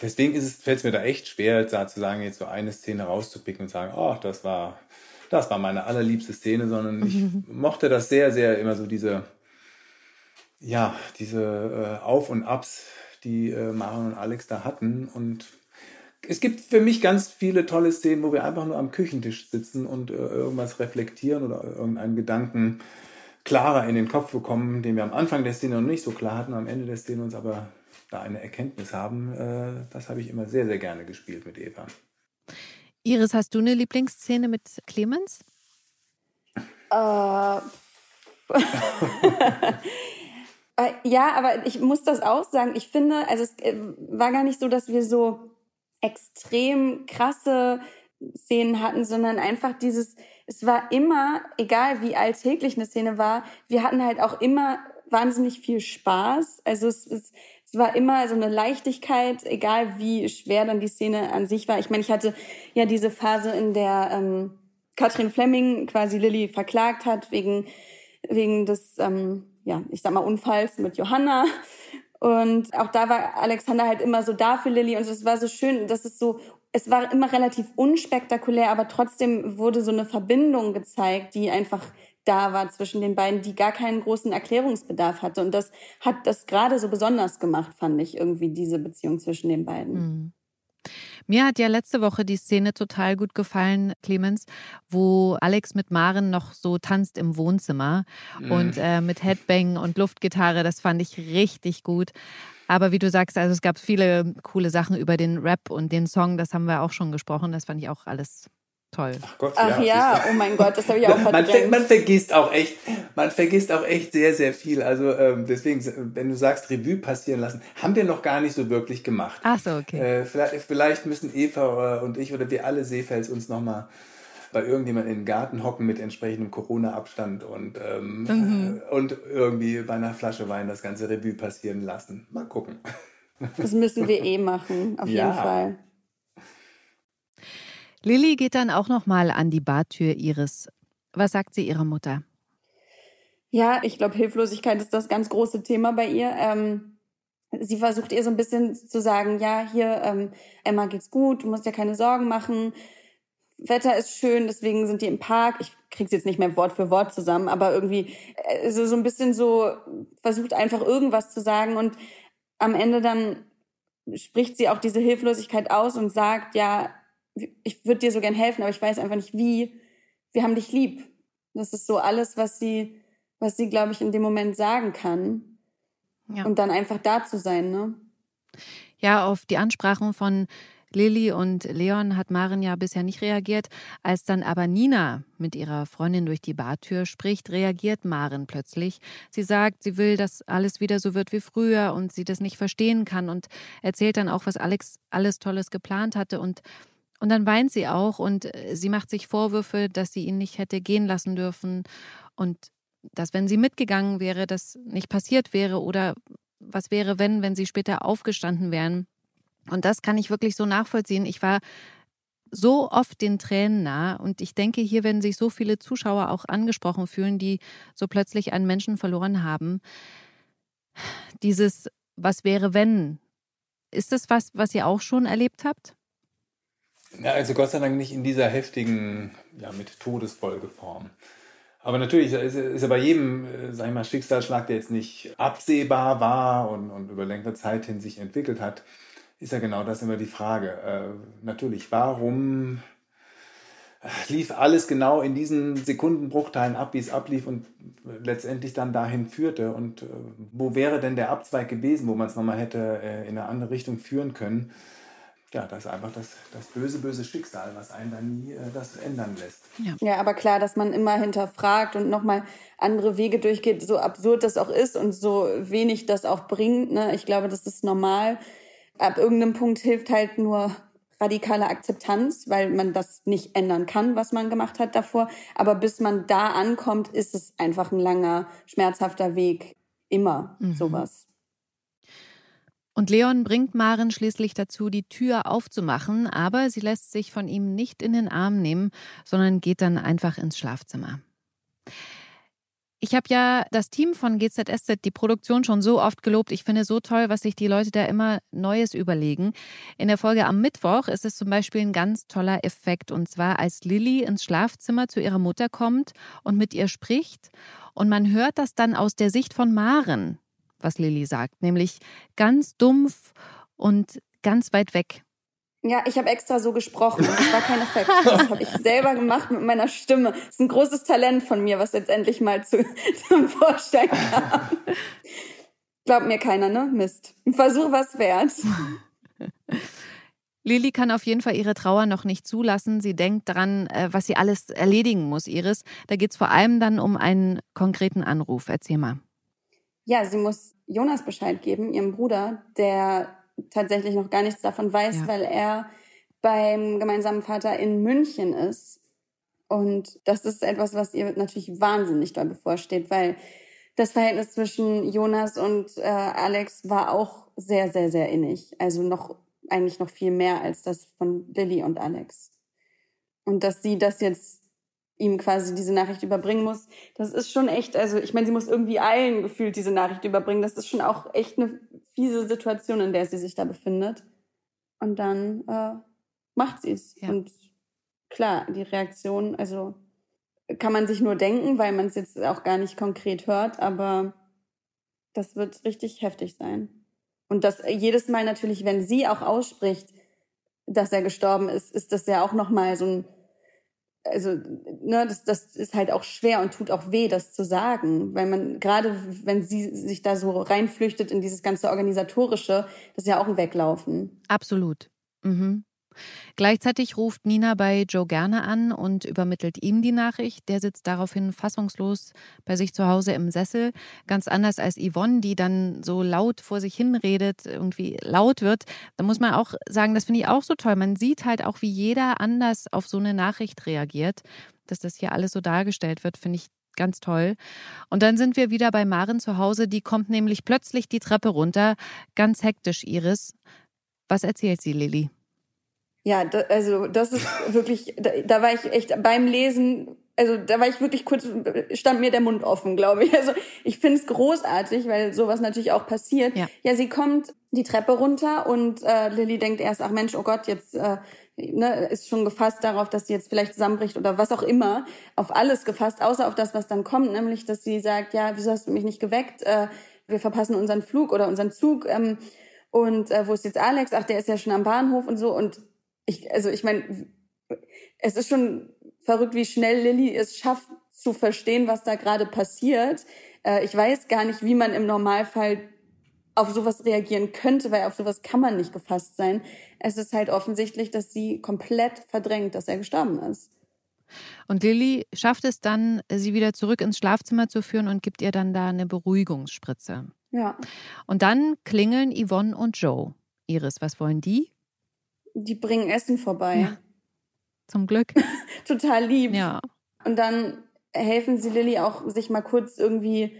Deswegen fällt es mir da echt schwer, da zu sagen, jetzt so eine Szene rauszupicken und sagen, oh, das war, das war meine allerliebste Szene, sondern ich mochte das sehr, sehr immer so diese ja, diese äh, Auf- und Abs, die äh, Marion und Alex da hatten. Und es gibt für mich ganz viele tolle Szenen, wo wir einfach nur am Küchentisch sitzen und äh, irgendwas reflektieren oder irgendeinen Gedanken klarer in den Kopf bekommen, den wir am Anfang der Szene noch nicht so klar hatten, am Ende der Szene uns aber da eine Erkenntnis haben. Äh, das habe ich immer sehr, sehr gerne gespielt mit Eva. Iris, hast du eine Lieblingsszene mit Clemens? Äh. Äh, ja, aber ich muss das auch sagen. Ich finde, also es äh, war gar nicht so, dass wir so extrem krasse Szenen hatten, sondern einfach dieses, es war immer, egal wie alltäglich eine Szene war, wir hatten halt auch immer wahnsinnig viel Spaß. Also es, es, es war immer so eine Leichtigkeit, egal wie schwer dann die Szene an sich war. Ich meine, ich hatte ja diese Phase, in der ähm, Katrin Fleming quasi Lilly verklagt hat wegen, wegen des ähm, ja, ich sag mal, Unfalls mit Johanna. Und auch da war Alexander halt immer so da für Lilly und es war so schön, dass es so, es war immer relativ unspektakulär, aber trotzdem wurde so eine Verbindung gezeigt, die einfach da war zwischen den beiden, die gar keinen großen Erklärungsbedarf hatte. Und das hat das gerade so besonders gemacht, fand ich irgendwie, diese Beziehung zwischen den beiden. Mhm. Mir hat ja letzte Woche die Szene total gut gefallen, Clemens, wo Alex mit Maren noch so tanzt im Wohnzimmer mhm. und äh, mit Headbang und Luftgitarre. Das fand ich richtig gut. Aber wie du sagst, also es gab viele coole Sachen über den Rap und den Song, das haben wir auch schon gesprochen. Das fand ich auch alles Toll. Ach Gott, Ach ja, ja. oh mein Gott, das habe ich auch man, verdrängt. Man, vergisst auch echt, man vergisst auch echt sehr, sehr viel. Also ähm, deswegen, wenn du sagst, Revue passieren lassen, haben wir noch gar nicht so wirklich gemacht. Ach so, okay. Äh, vielleicht, vielleicht, müssen Eva und ich oder wir alle Seefels uns nochmal bei irgendjemand in den Garten hocken mit entsprechendem Corona-Abstand und, ähm, mhm. und irgendwie bei einer Flasche Wein das ganze Revue passieren lassen. Mal gucken. Das müssen wir eh machen, auf ja. jeden Fall. Lilly geht dann auch noch mal an die Bartür ihres. Was sagt sie ihrer Mutter? Ja, ich glaube, Hilflosigkeit ist das ganz große Thema bei ihr. Ähm, sie versucht ihr so ein bisschen zu sagen, ja, hier, ähm, Emma geht's gut, du musst dir keine Sorgen machen. Wetter ist schön, deswegen sind die im Park. Ich krieg's jetzt nicht mehr Wort für Wort zusammen, aber irgendwie äh, so, so ein bisschen so versucht einfach irgendwas zu sagen und am Ende dann spricht sie auch diese Hilflosigkeit aus und sagt, ja, ich würde dir so gern helfen, aber ich weiß einfach nicht wie. Wir haben dich lieb. Das ist so alles, was sie, was sie, glaube ich, in dem Moment sagen kann. Ja. Und dann einfach da zu sein, ne? Ja, auf die Ansprachen von Lilly und Leon hat Maren ja bisher nicht reagiert. Als dann aber Nina mit ihrer Freundin durch die Bartür spricht, reagiert Maren plötzlich. Sie sagt, sie will, dass alles wieder so wird wie früher und sie das nicht verstehen kann und erzählt dann auch, was Alex alles Tolles geplant hatte und und dann weint sie auch und äh, sie macht sich Vorwürfe, dass sie ihn nicht hätte gehen lassen dürfen und dass, wenn sie mitgegangen wäre, das nicht passiert wäre oder was wäre, wenn, wenn sie später aufgestanden wären. Und das kann ich wirklich so nachvollziehen. Ich war so oft den Tränen nah und ich denke, hier werden sich so viele Zuschauer auch angesprochen fühlen, die so plötzlich einen Menschen verloren haben. Dieses Was wäre, wenn? Ist das was, was ihr auch schon erlebt habt? Ja, also Gott sei Dank nicht in dieser heftigen, ja, mit Todesfolgeform. Aber natürlich ist, ist ja bei jedem, äh, sag ich mal, Schicksalsschlag, der jetzt nicht absehbar war und, und über längere Zeit hin sich entwickelt hat, ist ja genau das immer die Frage. Äh, natürlich, warum lief alles genau in diesen Sekundenbruchteilen ab, wie es ablief und letztendlich dann dahin führte. Und äh, wo wäre denn der Abzweig gewesen, wo man es nochmal hätte äh, in eine andere Richtung führen können? Ja, das ist einfach das, das böse, böse Schicksal, was einen dann nie äh, das ändern lässt. Ja. ja, aber klar, dass man immer hinterfragt und nochmal andere Wege durchgeht, so absurd das auch ist und so wenig das auch bringt. Ne? Ich glaube, das ist normal. Ab irgendeinem Punkt hilft halt nur radikale Akzeptanz, weil man das nicht ändern kann, was man gemacht hat davor. Aber bis man da ankommt, ist es einfach ein langer, schmerzhafter Weg. Immer mhm. sowas. Und Leon bringt Maren schließlich dazu, die Tür aufzumachen, aber sie lässt sich von ihm nicht in den Arm nehmen, sondern geht dann einfach ins Schlafzimmer. Ich habe ja das Team von GZSZ, die Produktion schon so oft gelobt. Ich finde so toll, was sich die Leute da immer Neues überlegen. In der Folge am Mittwoch ist es zum Beispiel ein ganz toller Effekt. Und zwar, als Lilly ins Schlafzimmer zu ihrer Mutter kommt und mit ihr spricht. Und man hört das dann aus der Sicht von Maren was Lilly sagt, nämlich ganz dumpf und ganz weit weg. Ja, ich habe extra so gesprochen. Das war kein Effekt. Das habe ich selber gemacht mit meiner Stimme. Das ist ein großes Talent von mir, was jetzt endlich mal zu, zum Vorstellen kam. Glaubt mir keiner, ne? Mist. Ein Versuch was wert. Lili kann auf jeden Fall ihre Trauer noch nicht zulassen. Sie denkt daran, äh, was sie alles erledigen muss, Iris. Da geht es vor allem dann um einen konkreten Anruf. Erzähl mal. Ja, sie muss Jonas Bescheid geben, ihrem Bruder, der tatsächlich noch gar nichts davon weiß, ja. weil er beim gemeinsamen Vater in München ist. Und das ist etwas, was ihr natürlich wahnsinnig doll bevorsteht, weil das Verhältnis zwischen Jonas und äh, Alex war auch sehr, sehr, sehr innig. Also noch eigentlich noch viel mehr als das von Lilly und Alex. Und dass sie das jetzt ihm quasi diese Nachricht überbringen muss. Das ist schon echt, also ich meine, sie muss irgendwie allen gefühlt diese Nachricht überbringen. Das ist schon auch echt eine fiese Situation, in der sie sich da befindet. Und dann äh, macht sie es. Ja. Und klar, die Reaktion, also kann man sich nur denken, weil man es jetzt auch gar nicht konkret hört, aber das wird richtig heftig sein. Und das jedes Mal natürlich, wenn sie auch ausspricht, dass er gestorben ist, ist das ja auch nochmal so ein also ne, das, das ist halt auch schwer und tut auch weh, das zu sagen, weil man gerade, wenn sie sich da so reinflüchtet in dieses ganze organisatorische, das ist ja auch ein Weglaufen. Absolut. Mhm. Gleichzeitig ruft Nina bei Joe gerne an und übermittelt ihm die Nachricht. Der sitzt daraufhin fassungslos bei sich zu Hause im Sessel. Ganz anders als Yvonne, die dann so laut vor sich hinredet, irgendwie laut wird. Da muss man auch sagen, das finde ich auch so toll. Man sieht halt auch, wie jeder anders auf so eine Nachricht reagiert. Dass das hier alles so dargestellt wird, finde ich ganz toll. Und dann sind wir wieder bei Maren zu Hause. Die kommt nämlich plötzlich die Treppe runter. Ganz hektisch, Iris. Was erzählt sie, Lilly? Ja, da, also das ist wirklich, da, da war ich echt beim Lesen, also da war ich wirklich kurz, stand mir der Mund offen, glaube ich. Also ich finde es großartig, weil sowas natürlich auch passiert. Ja. ja, sie kommt die Treppe runter und äh, Lilly denkt erst, ach Mensch, oh Gott, jetzt äh, ne, ist schon gefasst darauf, dass sie jetzt vielleicht zusammenbricht oder was auch immer, auf alles gefasst, außer auf das, was dann kommt, nämlich, dass sie sagt, ja, wieso hast du mich nicht geweckt? Äh, wir verpassen unseren Flug oder unseren Zug. Ähm, und äh, wo ist jetzt Alex? Ach, der ist ja schon am Bahnhof und so. Und ich, also ich meine, es ist schon verrückt, wie schnell Lilly es schafft zu verstehen, was da gerade passiert. Äh, ich weiß gar nicht, wie man im Normalfall auf sowas reagieren könnte, weil auf sowas kann man nicht gefasst sein. Es ist halt offensichtlich, dass sie komplett verdrängt, dass er gestorben ist. Und Lilly schafft es dann, sie wieder zurück ins Schlafzimmer zu führen und gibt ihr dann da eine Beruhigungsspritze. Ja. Und dann klingeln Yvonne und Joe. Iris, was wollen die? Die bringen Essen vorbei. Ja. Zum Glück. Total lieb. Ja. Und dann helfen sie Lilly auch, sich mal kurz irgendwie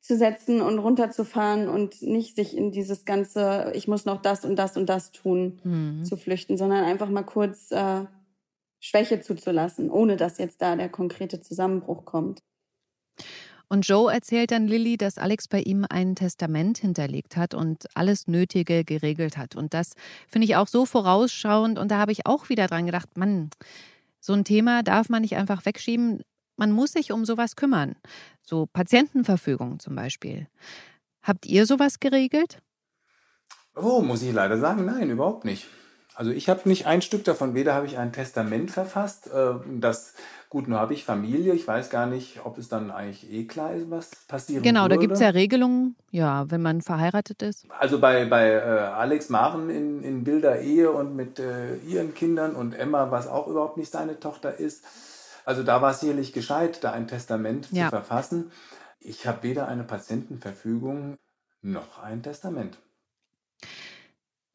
zu setzen und runterzufahren und nicht sich in dieses ganze, ich muss noch das und das und das tun, mhm. zu flüchten, sondern einfach mal kurz äh, Schwäche zuzulassen, ohne dass jetzt da der konkrete Zusammenbruch kommt. Und Joe erzählt dann Lilly, dass Alex bei ihm ein Testament hinterlegt hat und alles Nötige geregelt hat. Und das finde ich auch so vorausschauend. Und da habe ich auch wieder dran gedacht, Mann, so ein Thema darf man nicht einfach wegschieben. Man muss sich um sowas kümmern. So Patientenverfügung zum Beispiel. Habt ihr sowas geregelt? Oh, muss ich leider sagen, nein, überhaupt nicht. Also ich habe nicht ein Stück davon, weder habe ich ein Testament verfasst, äh, das Gut, nur habe ich Familie. Ich weiß gar nicht, ob es dann eigentlich eh klar ist, was passieren Genau, würde. da gibt es ja Regelungen, ja, wenn man verheiratet ist. Also bei, bei äh, Alex Maren in, in wilder Ehe und mit äh, ihren Kindern und Emma, was auch überhaupt nicht seine Tochter ist. Also da war es sicherlich gescheit, da ein Testament ja. zu verfassen. Ich habe weder eine Patientenverfügung noch ein Testament.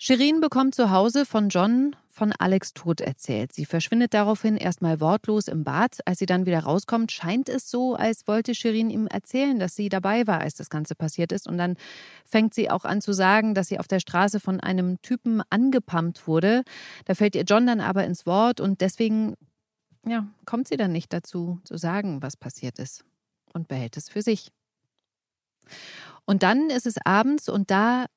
Shirin bekommt zu Hause von John von Alex Tod erzählt. Sie verschwindet daraufhin erstmal wortlos im Bad. Als sie dann wieder rauskommt, scheint es so, als wollte Shirin ihm erzählen, dass sie dabei war, als das Ganze passiert ist. Und dann fängt sie auch an zu sagen, dass sie auf der Straße von einem Typen angepumpt wurde. Da fällt ihr John dann aber ins Wort und deswegen ja, kommt sie dann nicht dazu, zu sagen, was passiert ist und behält es für sich. Und dann ist es abends und da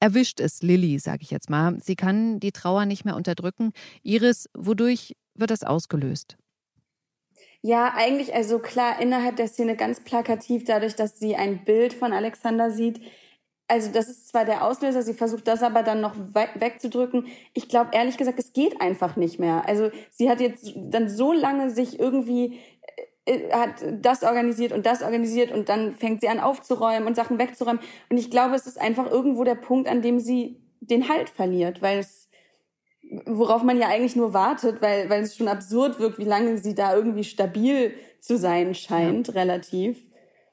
erwischt es Lilly, sage ich jetzt mal. Sie kann die Trauer nicht mehr unterdrücken. Iris, wodurch wird das ausgelöst? Ja, eigentlich, also klar, innerhalb der Szene ganz plakativ, dadurch, dass sie ein Bild von Alexander sieht. Also das ist zwar der Auslöser, sie versucht das aber dann noch wegzudrücken. Ich glaube ehrlich gesagt, es geht einfach nicht mehr. Also sie hat jetzt dann so lange sich irgendwie äh, hat das organisiert und das organisiert und dann fängt sie an aufzuräumen und Sachen wegzuräumen. Und ich glaube, es ist einfach irgendwo der Punkt, an dem sie den Halt verliert, weil es, worauf man ja eigentlich nur wartet, weil, weil es schon absurd wirkt, wie lange sie da irgendwie stabil zu sein scheint, ja. relativ.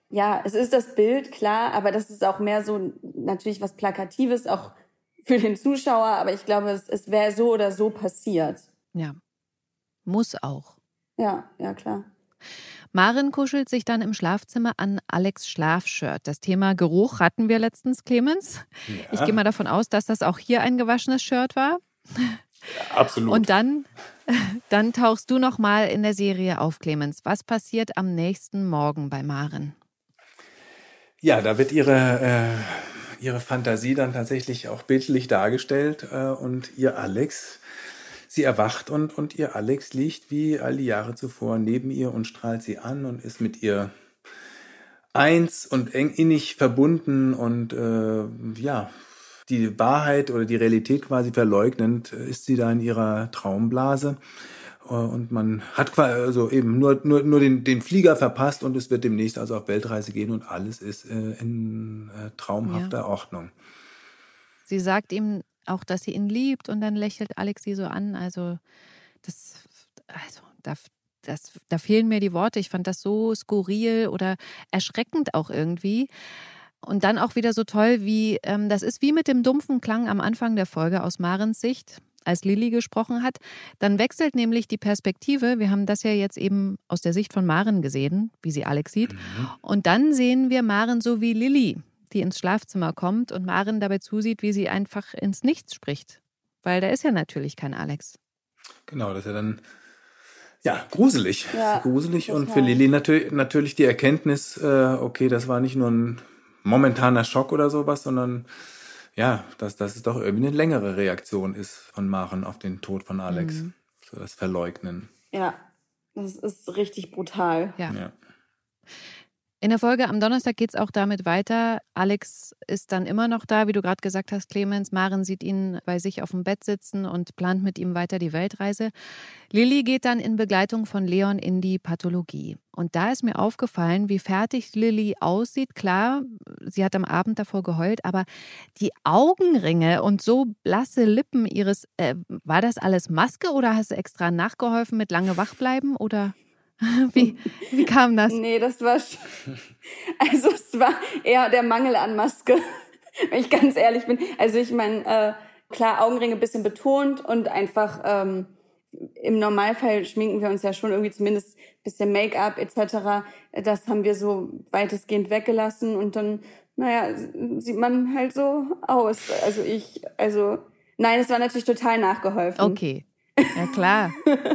Ja, es ist das Bild, klar, aber das ist auch mehr so natürlich was Plakatives, auch für den Zuschauer, aber ich glaube, es, es wäre so oder so passiert. Ja. Muss auch. Ja, ja, klar. Marin kuschelt sich dann im Schlafzimmer an Alex Schlafshirt. Das Thema Geruch hatten wir letztens, Clemens. Ja. Ich gehe mal davon aus, dass das auch hier ein gewaschenes Shirt war. Ja, absolut. Und dann, dann tauchst du noch mal in der Serie auf, Clemens. Was passiert am nächsten Morgen bei Marin? Ja, da wird ihre, äh, ihre Fantasie dann tatsächlich auch bildlich dargestellt äh, und ihr Alex Sie erwacht und, und ihr Alex liegt wie all die Jahre zuvor neben ihr und strahlt sie an und ist mit ihr eins und eng innig verbunden und äh, ja, die Wahrheit oder die Realität quasi verleugnend ist sie da in ihrer Traumblase. Äh, und man hat quasi also eben nur, nur, nur den, den Flieger verpasst und es wird demnächst also auf Weltreise gehen und alles ist äh, in äh, traumhafter ja. Ordnung. Sie sagt ihm auch, dass sie ihn liebt und dann lächelt Alex sie so an. Also das, also da, das, da fehlen mir die Worte. Ich fand das so skurril oder erschreckend auch irgendwie. Und dann auch wieder so toll, wie ähm, das ist wie mit dem dumpfen Klang am Anfang der Folge aus Marens Sicht, als Lilly gesprochen hat. Dann wechselt nämlich die Perspektive. Wir haben das ja jetzt eben aus der Sicht von Maren gesehen, wie sie Alex sieht. Mhm. Und dann sehen wir Maren so wie Lilly, die ins Schlafzimmer kommt und Maren dabei zusieht, wie sie einfach ins Nichts spricht. Weil da ist ja natürlich kein Alex. Genau, das ist ja dann ja, gruselig. Ja, gruselig und für Lilly natürlich, natürlich die Erkenntnis, äh, okay, das war nicht nur ein momentaner Schock oder sowas, sondern ja, dass, dass es doch irgendwie eine längere Reaktion ist von Maren auf den Tod von Alex. Mhm. So das Verleugnen. Ja, das ist richtig brutal. ja. ja. In der Folge am Donnerstag geht es auch damit weiter. Alex ist dann immer noch da, wie du gerade gesagt hast, Clemens. Maren sieht ihn bei sich auf dem Bett sitzen und plant mit ihm weiter die Weltreise. Lilly geht dann in Begleitung von Leon in die Pathologie. Und da ist mir aufgefallen, wie fertig Lilly aussieht. Klar, sie hat am Abend davor geheult, aber die Augenringe und so blasse Lippen ihres, äh, war das alles Maske oder hast du extra nachgeholfen mit lange wachbleiben oder? Wie, wie kam das? Nee, das war. Also, es war eher der Mangel an Maske, wenn ich ganz ehrlich bin. Also, ich meine, äh, klar, Augenringe ein bisschen betont und einfach. Ähm, im Normalfall schminken wir uns ja schon irgendwie zumindest ein bisschen Make-up etc. Das haben wir so weitestgehend weggelassen und dann, naja, sieht man halt so aus. Also ich, also, nein, es war natürlich total nachgeholfen. Okay, ja klar.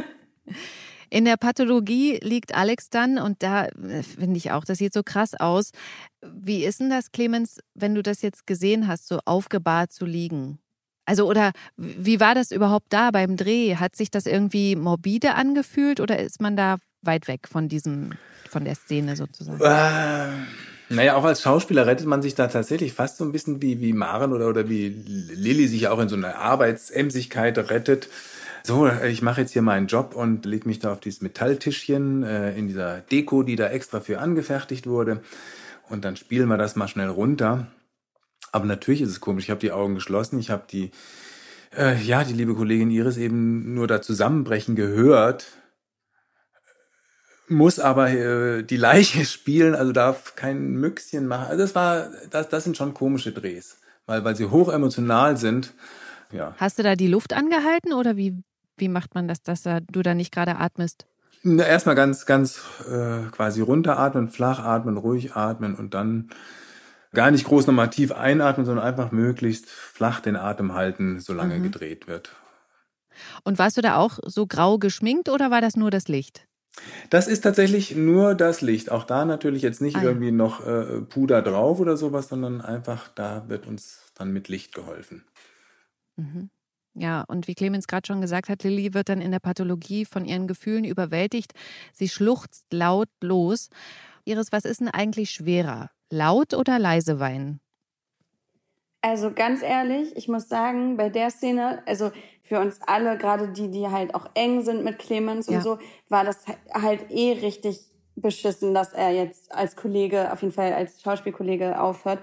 In der Pathologie liegt Alex dann und da äh, finde ich auch, das sieht so krass aus. Wie ist denn das, Clemens, wenn du das jetzt gesehen hast, so aufgebahrt zu liegen? Also oder wie war das überhaupt da beim Dreh? Hat sich das irgendwie morbide angefühlt oder ist man da weit weg von diesem, von der Szene sozusagen? Äh, naja, auch als Schauspieler rettet man sich da tatsächlich fast so ein bisschen wie, wie Maren oder, oder wie Lilly sich auch in so einer Arbeitsemsigkeit rettet so, ich mache jetzt hier meinen Job und leg mich da auf dieses Metalltischchen äh, in dieser Deko, die da extra für angefertigt wurde. Und dann spielen wir das mal schnell runter. Aber natürlich ist es komisch. Ich habe die Augen geschlossen. Ich habe die, äh, ja, die liebe Kollegin Iris eben nur da zusammenbrechen gehört. Muss aber äh, die Leiche spielen, also darf kein Müchschen machen. Also das war, das, das sind schon komische Drehs, weil, weil sie hoch emotional sind. Ja. Hast du da die Luft angehalten oder wie, wie macht man das, dass du da nicht gerade atmest? Na, erstmal ganz, ganz äh, quasi runteratmen, flach atmen, ruhig atmen und dann gar nicht groß nochmal tief einatmen, sondern einfach möglichst flach den Atem halten, solange mhm. gedreht wird. Und warst du da auch so grau geschminkt oder war das nur das Licht? Das ist tatsächlich nur das Licht. Auch da natürlich jetzt nicht ah, irgendwie noch äh, Puder drauf oder sowas, sondern einfach da wird uns dann mit Licht geholfen. Mhm. Ja, und wie Clemens gerade schon gesagt hat, Lilly wird dann in der Pathologie von ihren Gefühlen überwältigt. Sie schluchzt laut los. Iris, was ist denn eigentlich schwerer? Laut oder leise weinen? Also ganz ehrlich, ich muss sagen, bei der Szene, also für uns alle, gerade die, die halt auch eng sind mit Clemens ja. und so, war das halt eh richtig beschissen, dass er jetzt als Kollege, auf jeden Fall als Schauspielkollege aufhört.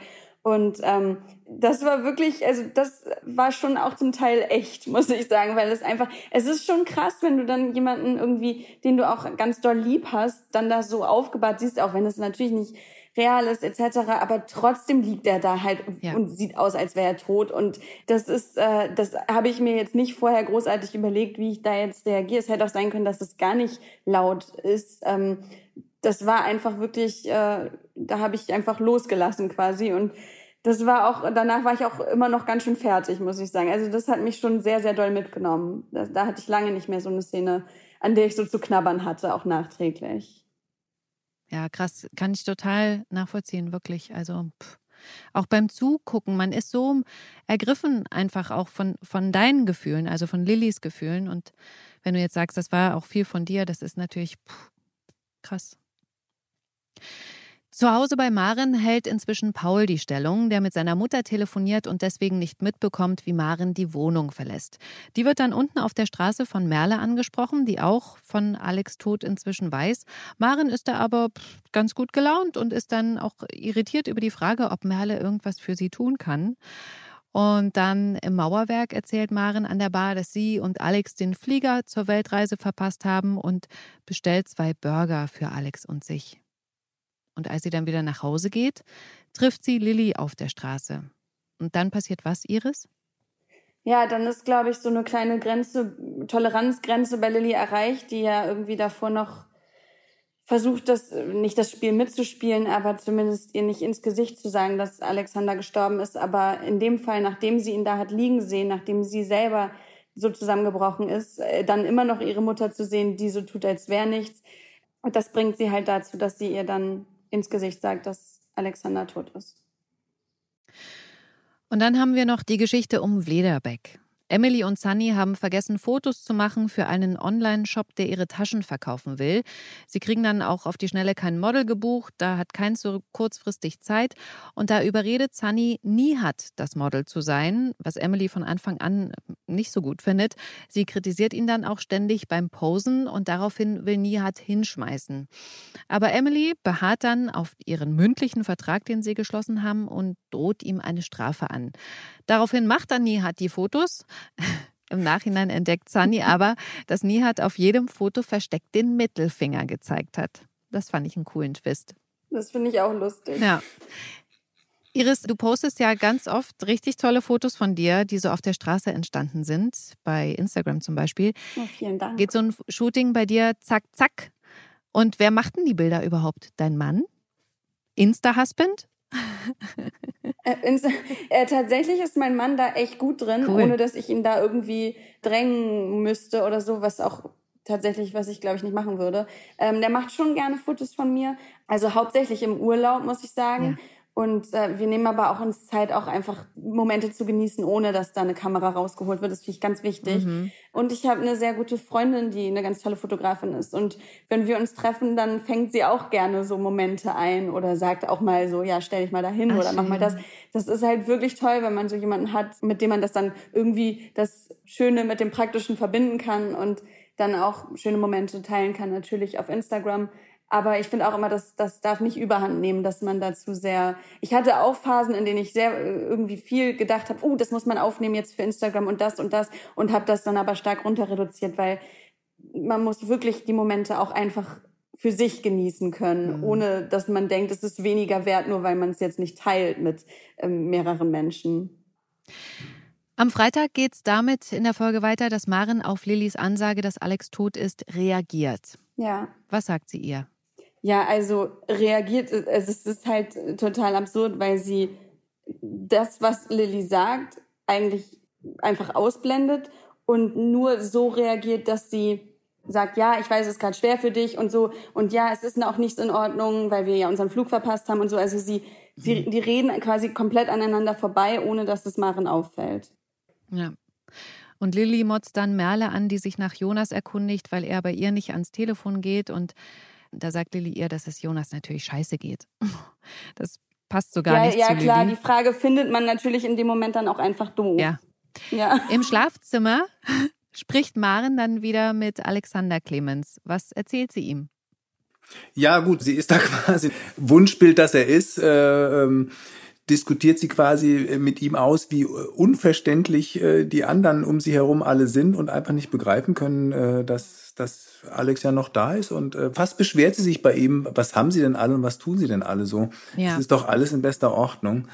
Und ähm, das war wirklich, also das war schon auch zum Teil echt, muss ich sagen, weil es einfach, es ist schon krass, wenn du dann jemanden irgendwie, den du auch ganz doll lieb hast, dann da so aufgebahrt siehst, auch wenn es natürlich nicht real ist etc. Aber trotzdem liegt er da halt ja. und sieht aus, als wäre er tot. Und das ist, äh, das habe ich mir jetzt nicht vorher großartig überlegt, wie ich da jetzt reagiere. Es hätte auch sein können, dass es gar nicht laut ist. Ähm, das war einfach wirklich, äh, da habe ich einfach losgelassen quasi und das war auch, danach war ich auch immer noch ganz schön fertig, muss ich sagen. Also das hat mich schon sehr, sehr doll mitgenommen. Da, da hatte ich lange nicht mehr so eine Szene, an der ich so zu knabbern hatte, auch nachträglich. Ja, krass, kann ich total nachvollziehen, wirklich. Also pff. auch beim Zugucken, man ist so ergriffen einfach auch von, von deinen Gefühlen, also von Lillys Gefühlen. Und wenn du jetzt sagst, das war auch viel von dir, das ist natürlich pff, krass. Zu Hause bei Maren hält inzwischen Paul die Stellung, der mit seiner Mutter telefoniert und deswegen nicht mitbekommt, wie Maren die Wohnung verlässt. Die wird dann unten auf der Straße von Merle angesprochen, die auch von Alex Tod inzwischen weiß. Maren ist da aber ganz gut gelaunt und ist dann auch irritiert über die Frage, ob Merle irgendwas für sie tun kann. Und dann im Mauerwerk erzählt Maren an der Bar, dass sie und Alex den Flieger zur Weltreise verpasst haben und bestellt zwei Burger für Alex und sich. Und als sie dann wieder nach Hause geht, trifft sie Lilly auf der Straße. Und dann passiert was, Iris? Ja, dann ist, glaube ich, so eine kleine Grenze, Toleranzgrenze bei Lilly erreicht, die ja irgendwie davor noch versucht, das nicht das Spiel mitzuspielen, aber zumindest ihr nicht ins Gesicht zu sagen, dass Alexander gestorben ist. Aber in dem Fall, nachdem sie ihn da hat liegen sehen, nachdem sie selber so zusammengebrochen ist, äh, dann immer noch ihre Mutter zu sehen, die so tut, als wäre nichts. Und das bringt sie halt dazu, dass sie ihr dann ins Gesicht sagt, dass Alexander tot ist. Und dann haben wir noch die Geschichte um Vlederbeck. Emily und Sunny haben vergessen, Fotos zu machen für einen Online-Shop, der ihre Taschen verkaufen will. Sie kriegen dann auch auf die Schnelle kein Model gebucht, da hat keins so kurzfristig Zeit. Und da überredet Sunny, Nihat das Model zu sein, was Emily von Anfang an nicht so gut findet. Sie kritisiert ihn dann auch ständig beim Posen und daraufhin will Nihat hinschmeißen. Aber Emily beharrt dann auf ihren mündlichen Vertrag, den sie geschlossen haben, und droht ihm eine Strafe an. Daraufhin macht dann Nihat die Fotos. Im Nachhinein entdeckt Sunny aber, dass Nihat auf jedem Foto versteckt den Mittelfinger gezeigt hat. Das fand ich einen coolen Twist. Das finde ich auch lustig. Ja. Iris, du postest ja ganz oft richtig tolle Fotos von dir, die so auf der Straße entstanden sind, bei Instagram zum Beispiel. Oh, vielen Dank. Geht so ein Shooting bei dir zack, zack? Und wer macht denn die Bilder überhaupt? Dein Mann? Insta-Husband? Äh, äh, tatsächlich ist mein Mann da echt gut drin, cool. ohne dass ich ihn da irgendwie drängen müsste oder so, was auch tatsächlich, was ich glaube ich nicht machen würde. Ähm, der macht schon gerne Fotos von mir, also hauptsächlich im Urlaub, muss ich sagen. Ja. Und äh, wir nehmen aber auch uns Zeit, auch einfach Momente zu genießen, ohne dass da eine Kamera rausgeholt wird. Das finde ich ganz wichtig. Mhm. Und ich habe eine sehr gute Freundin, die eine ganz tolle Fotografin ist. Und wenn wir uns treffen, dann fängt sie auch gerne so Momente ein oder sagt auch mal so, ja, stell dich mal dahin Ach, oder mach mal das. Das ist halt wirklich toll, wenn man so jemanden hat, mit dem man das dann irgendwie das Schöne mit dem Praktischen verbinden kann und dann auch schöne Momente teilen kann, natürlich auf Instagram. Aber ich finde auch immer, dass das darf nicht überhand nehmen, dass man dazu sehr. Ich hatte auch Phasen, in denen ich sehr äh, irgendwie viel gedacht habe, oh, uh, das muss man aufnehmen jetzt für Instagram und das und das und habe das dann aber stark runter reduziert, weil man muss wirklich die Momente auch einfach für sich genießen können, mhm. ohne dass man denkt, es ist weniger wert, nur weil man es jetzt nicht teilt mit ähm, mehreren Menschen. Am Freitag geht es damit in der Folge weiter, dass Maren auf Lillys Ansage, dass Alex tot ist, reagiert. Ja. Was sagt sie ihr? Ja, also reagiert, also es ist halt total absurd, weil sie das, was Lilly sagt, eigentlich einfach ausblendet und nur so reagiert, dass sie sagt, ja, ich weiß, es ist gerade schwer für dich und so und ja, es ist auch nichts in Ordnung, weil wir ja unseren Flug verpasst haben und so. Also sie, sie mhm. die reden quasi komplett aneinander vorbei, ohne dass es Maren auffällt. Ja. Und Lilly motzt dann Merle an, die sich nach Jonas erkundigt, weil er bei ihr nicht ans Telefon geht und da sagt Lilly ihr, dass es Jonas natürlich scheiße geht. Das passt so gar ja, nicht ja, zu Lilly. Ja, klar, die Frage findet man natürlich in dem Moment dann auch einfach doof. Ja. ja. Im Schlafzimmer spricht Maren dann wieder mit Alexander Clemens. Was erzählt sie ihm? Ja, gut, sie ist da quasi Wunschbild, dass er ist. Äh, ähm, diskutiert sie quasi mit ihm aus, wie unverständlich äh, die anderen um sie herum alle sind und einfach nicht begreifen können, äh, dass, dass Alex ja noch da ist und äh, fast beschwert sie sich bei ihm, was haben sie denn alle und was tun sie denn alle so? Ja. Das ist doch alles in bester Ordnung.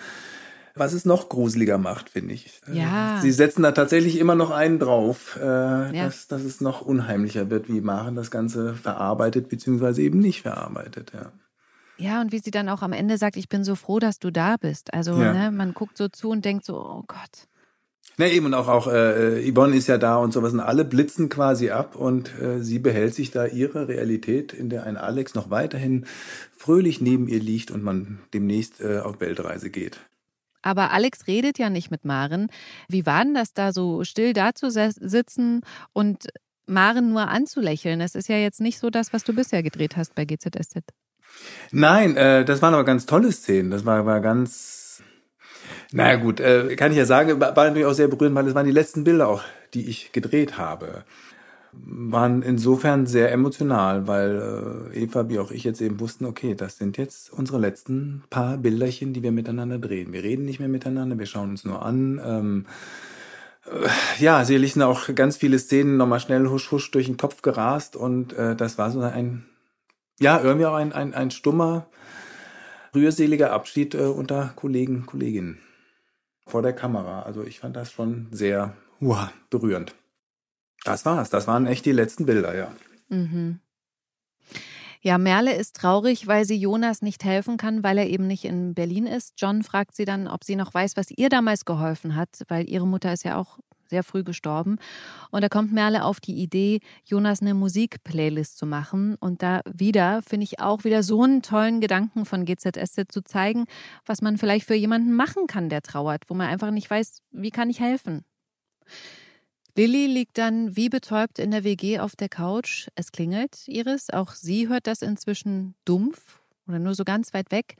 Was es noch gruseliger macht, finde ich. Äh, ja. Sie setzen da tatsächlich immer noch einen drauf, äh, ja. dass, dass es noch unheimlicher wird, wie Maren das Ganze verarbeitet, beziehungsweise eben nicht verarbeitet, ja. Ja, und wie sie dann auch am Ende sagt, ich bin so froh, dass du da bist. Also ja. ne, man guckt so zu und denkt so, oh Gott. Na eben und auch auch äh, Yvonne ist ja da und sowas und alle blitzen quasi ab und äh, sie behält sich da ihre Realität, in der ein Alex noch weiterhin fröhlich neben ihr liegt und man demnächst äh, auf Weltreise geht. Aber Alex redet ja nicht mit Maren. Wie war denn das da so still da zu sitzen und Maren nur anzulächeln? Das ist ja jetzt nicht so das, was du bisher gedreht hast bei GZSZ. Nein, äh, das waren aber ganz tolle Szenen. Das war, war ganz naja gut, äh, kann ich ja sagen, war natürlich auch sehr berührend, weil es waren die letzten Bilder auch, die ich gedreht habe. waren insofern sehr emotional, weil äh, Eva wie auch ich jetzt eben wussten, okay, das sind jetzt unsere letzten paar Bilderchen, die wir miteinander drehen. Wir reden nicht mehr miteinander, wir schauen uns nur an. Ähm, äh, ja, sicherlich sind auch ganz viele Szenen nochmal schnell husch husch durch den Kopf gerast und äh, das war so ein, ja, irgendwie auch ein, ein, ein stummer, rührseliger Abschied äh, unter Kollegen, Kolleginnen vor der Kamera. Also ich fand das schon sehr uah, berührend. Das war's. Das waren echt die letzten Bilder, ja. Mhm. Ja, Merle ist traurig, weil sie Jonas nicht helfen kann, weil er eben nicht in Berlin ist. John fragt sie dann, ob sie noch weiß, was ihr damals geholfen hat, weil ihre Mutter ist ja auch sehr früh gestorben. Und da kommt Merle auf die Idee, Jonas eine Musikplaylist zu machen. Und da wieder finde ich auch wieder so einen tollen Gedanken von GZSZ zu zeigen, was man vielleicht für jemanden machen kann, der trauert, wo man einfach nicht weiß, wie kann ich helfen. Lilly liegt dann wie betäubt in der WG auf der Couch. Es klingelt, Iris. Auch sie hört das inzwischen dumpf oder nur so ganz weit weg.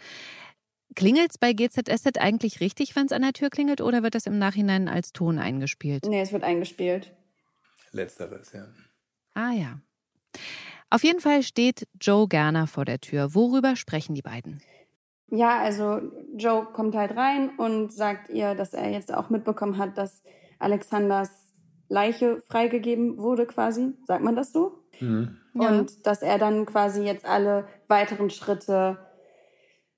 Klingelt es bei GZSZ eigentlich richtig, wenn es an der Tür klingelt, oder wird das im Nachhinein als Ton eingespielt? Nee, es wird eingespielt. Letzteres, ja. Ah ja. Auf jeden Fall steht Joe Gerner vor der Tür. Worüber sprechen die beiden? Ja, also Joe kommt halt rein und sagt ihr, dass er jetzt auch mitbekommen hat, dass Alexanders Leiche freigegeben wurde quasi. Sagt man das so? Mhm. Und ja. dass er dann quasi jetzt alle weiteren Schritte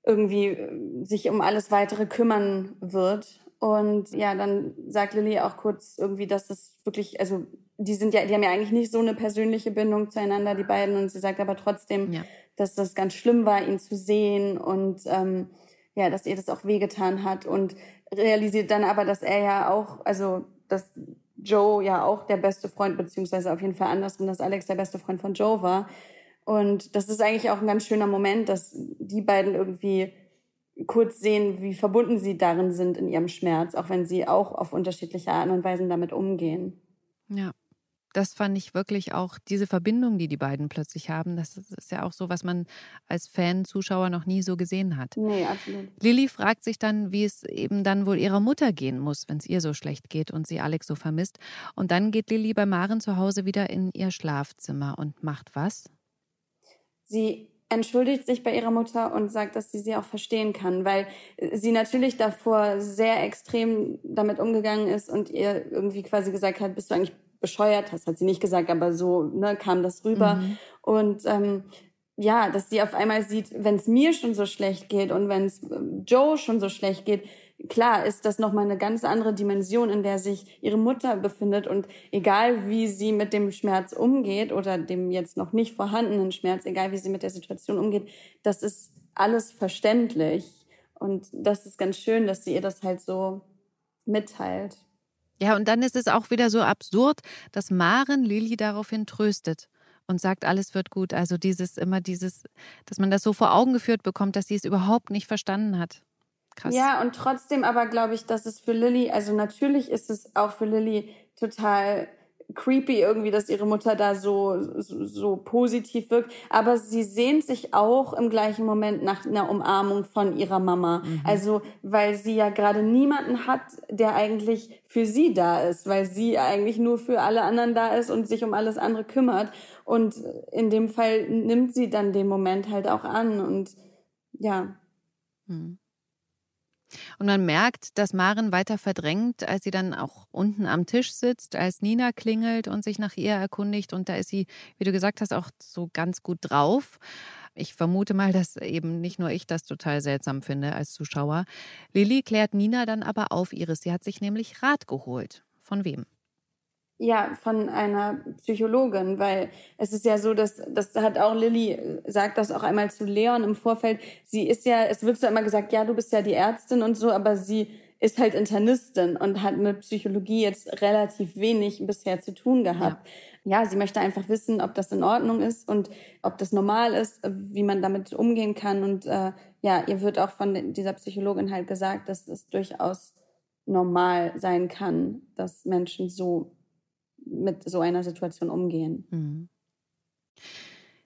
irgendwie äh, sich um alles weitere kümmern wird. Und ja, dann sagt Lilly auch kurz irgendwie, dass das wirklich, also die sind ja, die haben ja eigentlich nicht so eine persönliche Bindung zueinander, die beiden. Und sie sagt aber trotzdem, ja. dass das ganz schlimm war, ihn zu sehen und ähm, ja, dass ihr das auch wehgetan hat und realisiert dann aber, dass er ja auch, also dass Joe ja auch der beste Freund, beziehungsweise auf jeden Fall andersrum, dass Alex der beste Freund von Joe war. Und das ist eigentlich auch ein ganz schöner Moment, dass die beiden irgendwie kurz sehen, wie verbunden sie darin sind in ihrem Schmerz, auch wenn sie auch auf unterschiedliche Arten und Weisen damit umgehen. Ja das fand ich wirklich auch diese Verbindung, die die beiden plötzlich haben. Das ist ja auch so, was man als Fan, Zuschauer noch nie so gesehen hat. Nee, absolut. Lilly fragt sich dann, wie es eben dann wohl ihrer Mutter gehen muss, wenn es ihr so schlecht geht und sie Alex so vermisst. Und dann geht Lilly bei Maren zu Hause wieder in ihr Schlafzimmer und macht was? Sie entschuldigt sich bei ihrer Mutter und sagt, dass sie sie auch verstehen kann, weil sie natürlich davor sehr extrem damit umgegangen ist und ihr irgendwie quasi gesagt hat, bist du eigentlich bescheuert, das hat sie nicht gesagt, aber so ne, kam das rüber. Mhm. Und ähm, ja, dass sie auf einmal sieht, wenn es mir schon so schlecht geht und wenn es ähm, Joe schon so schlecht geht, klar ist das nochmal eine ganz andere Dimension, in der sich ihre Mutter befindet. Und egal wie sie mit dem Schmerz umgeht oder dem jetzt noch nicht vorhandenen Schmerz, egal wie sie mit der Situation umgeht, das ist alles verständlich. Und das ist ganz schön, dass sie ihr das halt so mitteilt. Ja, und dann ist es auch wieder so absurd, dass Maren Lilly daraufhin tröstet und sagt, alles wird gut. Also dieses immer dieses, dass man das so vor Augen geführt bekommt, dass sie es überhaupt nicht verstanden hat. Krass. Ja, und trotzdem aber glaube ich, dass es für Lilly, also natürlich ist es auch für Lilly total creepy irgendwie, dass ihre Mutter da so, so, so positiv wirkt. Aber sie sehnt sich auch im gleichen Moment nach einer Umarmung von ihrer Mama. Mhm. Also, weil sie ja gerade niemanden hat, der eigentlich für sie da ist, weil sie eigentlich nur für alle anderen da ist und sich um alles andere kümmert. Und in dem Fall nimmt sie dann den Moment halt auch an und ja. Mhm. Und man merkt, dass Maren weiter verdrängt, als sie dann auch unten am Tisch sitzt, als Nina klingelt und sich nach ihr erkundigt. Und da ist sie, wie du gesagt hast, auch so ganz gut drauf. Ich vermute mal, dass eben nicht nur ich das total seltsam finde als Zuschauer. Lilly klärt Nina dann aber auf, Iris. Sie hat sich nämlich Rat geholt. Von wem? Ja, von einer Psychologin, weil es ist ja so, dass das hat auch Lilly sagt das auch einmal zu Leon im Vorfeld. Sie ist ja, es wird so immer gesagt, ja, du bist ja die Ärztin und so, aber sie ist halt Internistin und hat mit Psychologie jetzt relativ wenig bisher zu tun gehabt. Ja. ja, sie möchte einfach wissen, ob das in Ordnung ist und ob das normal ist, wie man damit umgehen kann. Und äh, ja, ihr wird auch von dieser Psychologin halt gesagt, dass es durchaus normal sein kann, dass Menschen so mit so einer Situation umgehen. Mhm.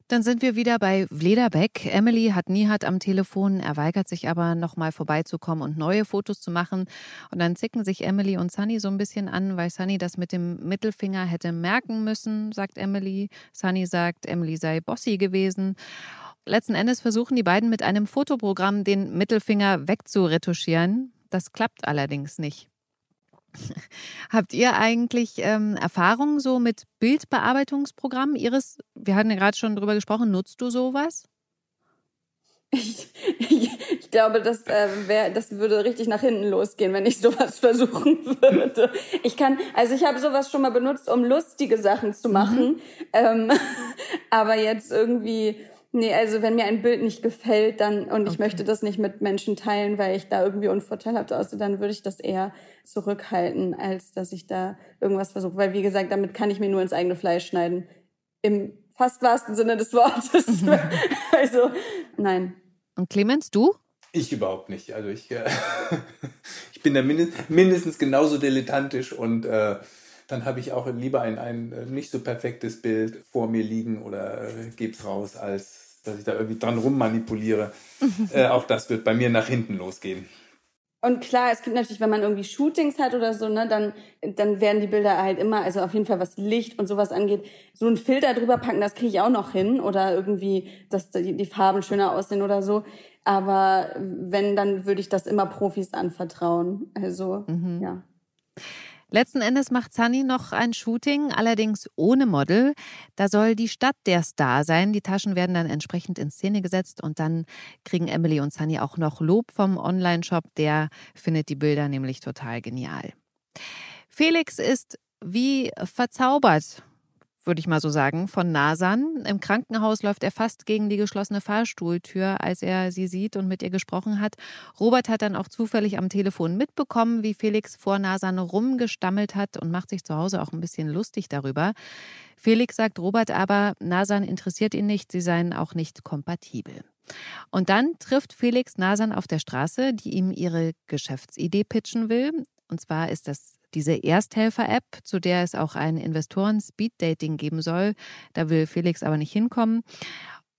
Dann sind wir wieder bei Vlederbeck. Emily hat Nihat am Telefon, er weigert sich aber, nochmal vorbeizukommen und neue Fotos zu machen. Und dann zicken sich Emily und Sunny so ein bisschen an, weil Sunny das mit dem Mittelfinger hätte merken müssen, sagt Emily. Sunny sagt, Emily sei bossy gewesen. Letzten Endes versuchen die beiden mit einem Fotoprogramm den Mittelfinger wegzuretuschieren. Das klappt allerdings nicht. Habt ihr eigentlich ähm, Erfahrungen so mit Bildbearbeitungsprogrammen? Iris, wir hatten ja gerade schon drüber gesprochen, nutzt du sowas? Ich, ich, ich glaube, das, äh, wär, das würde richtig nach hinten losgehen, wenn ich sowas versuchen würde. Ich kann, also ich habe sowas schon mal benutzt, um lustige Sachen zu machen. Mhm. Ähm, aber jetzt irgendwie Nee, also wenn mir ein Bild nicht gefällt, dann und ich okay. möchte das nicht mit Menschen teilen, weil ich da irgendwie unvorteilhaft aussehe, dann würde ich das eher zurückhalten, als dass ich da irgendwas versuche. Weil wie gesagt, damit kann ich mir nur ins eigene Fleisch schneiden. Im fast wahrsten Sinne des Wortes. also nein. Und Clemens, du? Ich überhaupt nicht. Also ich, äh, ich bin da mindest, mindestens genauso dilettantisch und äh, dann habe ich auch lieber ein, ein äh, nicht so perfektes Bild vor mir liegen oder äh, gebe es raus, als dass ich da irgendwie dran rummanipuliere. äh, auch das wird bei mir nach hinten losgehen. Und klar, es gibt natürlich, wenn man irgendwie Shootings hat oder so, ne, dann, dann werden die Bilder halt immer, also auf jeden Fall was Licht und sowas angeht, so einen Filter drüber packen, das kriege ich auch noch hin. Oder irgendwie, dass die, die Farben schöner aussehen oder so. Aber wenn, dann würde ich das immer Profis anvertrauen. Also, mhm. ja. Letzten Endes macht Sunny noch ein Shooting, allerdings ohne Model. Da soll die Stadt der Star sein. Die Taschen werden dann entsprechend in Szene gesetzt und dann kriegen Emily und Sunny auch noch Lob vom Online-Shop. Der findet die Bilder nämlich total genial. Felix ist wie verzaubert würde ich mal so sagen, von Nasan. Im Krankenhaus läuft er fast gegen die geschlossene Fahrstuhltür, als er sie sieht und mit ihr gesprochen hat. Robert hat dann auch zufällig am Telefon mitbekommen, wie Felix vor Nasan rumgestammelt hat und macht sich zu Hause auch ein bisschen lustig darüber. Felix sagt Robert aber, Nasan interessiert ihn nicht, sie seien auch nicht kompatibel. Und dann trifft Felix Nasan auf der Straße, die ihm ihre Geschäftsidee pitchen will. Und zwar ist das diese Ersthelfer-App, zu der es auch ein Investoren-Speed-Dating geben soll. Da will Felix aber nicht hinkommen.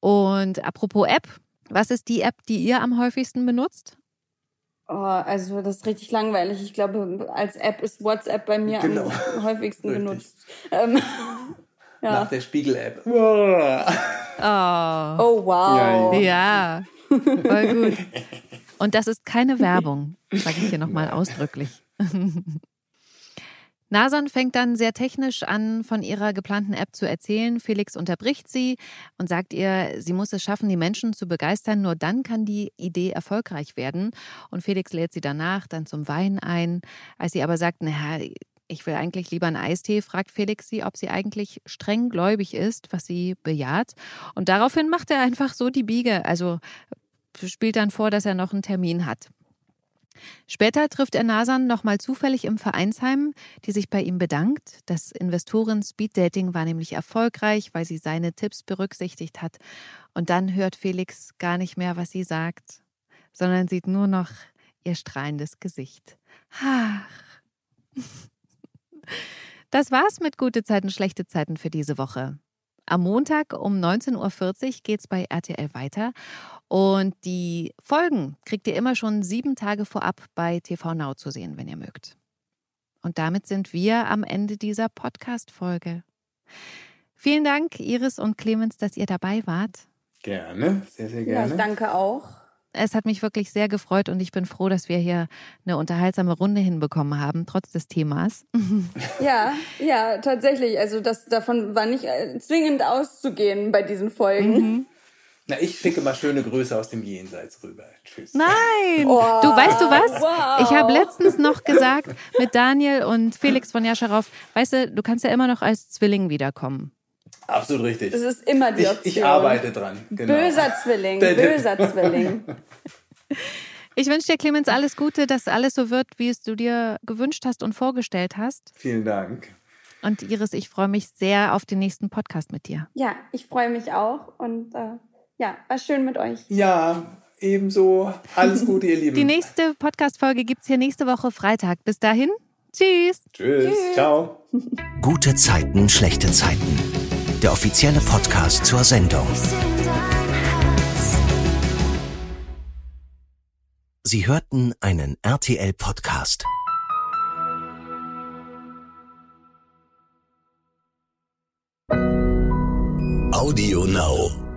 Und apropos App, was ist die App, die ihr am häufigsten benutzt? Oh, also das ist richtig langweilig. Ich glaube, als App ist WhatsApp bei mir genau. am häufigsten richtig. benutzt. Ähm, ja. Nach der Spiegel-App. Oh. oh, wow. Ja, ja. voll gut. Und das ist keine Werbung, sage ich hier nochmal ausdrücklich. Nasan fängt dann sehr technisch an, von ihrer geplanten App zu erzählen. Felix unterbricht sie und sagt ihr, sie muss es schaffen, die Menschen zu begeistern. Nur dann kann die Idee erfolgreich werden. Und Felix lädt sie danach dann zum Wein ein. Als sie aber sagt, naja, ich will eigentlich lieber einen Eistee, fragt Felix sie, ob sie eigentlich streng gläubig ist, was sie bejaht. Und daraufhin macht er einfach so die Biege. Also spielt dann vor, dass er noch einen Termin hat. Später trifft er Nasan nochmal zufällig im Vereinsheim, die sich bei ihm bedankt. Das Investoren Speeddating war nämlich erfolgreich, weil sie seine Tipps berücksichtigt hat. Und dann hört Felix gar nicht mehr, was sie sagt, sondern sieht nur noch ihr strahlendes Gesicht. Ach. Das war's mit gute Zeiten, schlechte Zeiten für diese Woche. Am Montag um 19.40 Uhr geht es bei RTL weiter. Und die Folgen kriegt ihr immer schon sieben Tage vorab bei TV Now zu sehen, wenn ihr mögt. Und damit sind wir am Ende dieser Podcast-Folge. Vielen Dank, Iris und Clemens, dass ihr dabei wart. Gerne, sehr, sehr gerne. Ja, ich danke auch. Es hat mich wirklich sehr gefreut und ich bin froh, dass wir hier eine unterhaltsame Runde hinbekommen haben, trotz des Themas. Ja, ja, tatsächlich. Also das davon war nicht äh, zwingend auszugehen bei diesen Folgen. Mhm. Na, ich schicke mal schöne Grüße aus dem Jenseits rüber. Tschüss. Nein! Oh, du weißt du was? Wow. Ich habe letztens noch gesagt mit Daniel und Felix von Jascharow, weißt du, du kannst ja immer noch als Zwilling wiederkommen. Absolut richtig. Das ist immer die Option. Ich, ich arbeite dran. Genau. Böser Zwilling, böser Zwilling. Ich wünsche dir, Clemens, alles Gute, dass alles so wird, wie es du dir gewünscht hast und vorgestellt hast. Vielen Dank. Und Iris, ich freue mich sehr auf den nächsten Podcast mit dir. Ja, ich freue mich auch und äh, ja, war schön mit euch. Ja, ebenso. Alles Gute, ihr Lieben. Die nächste Podcast-Folge gibt es hier nächste Woche Freitag. Bis dahin, tschüss. Tschüss, Tschüss. ciao. Gute Zeiten, schlechte Zeiten der offizielle Podcast zur Sendung. Sie hörten einen RTL-Podcast. Audio Now.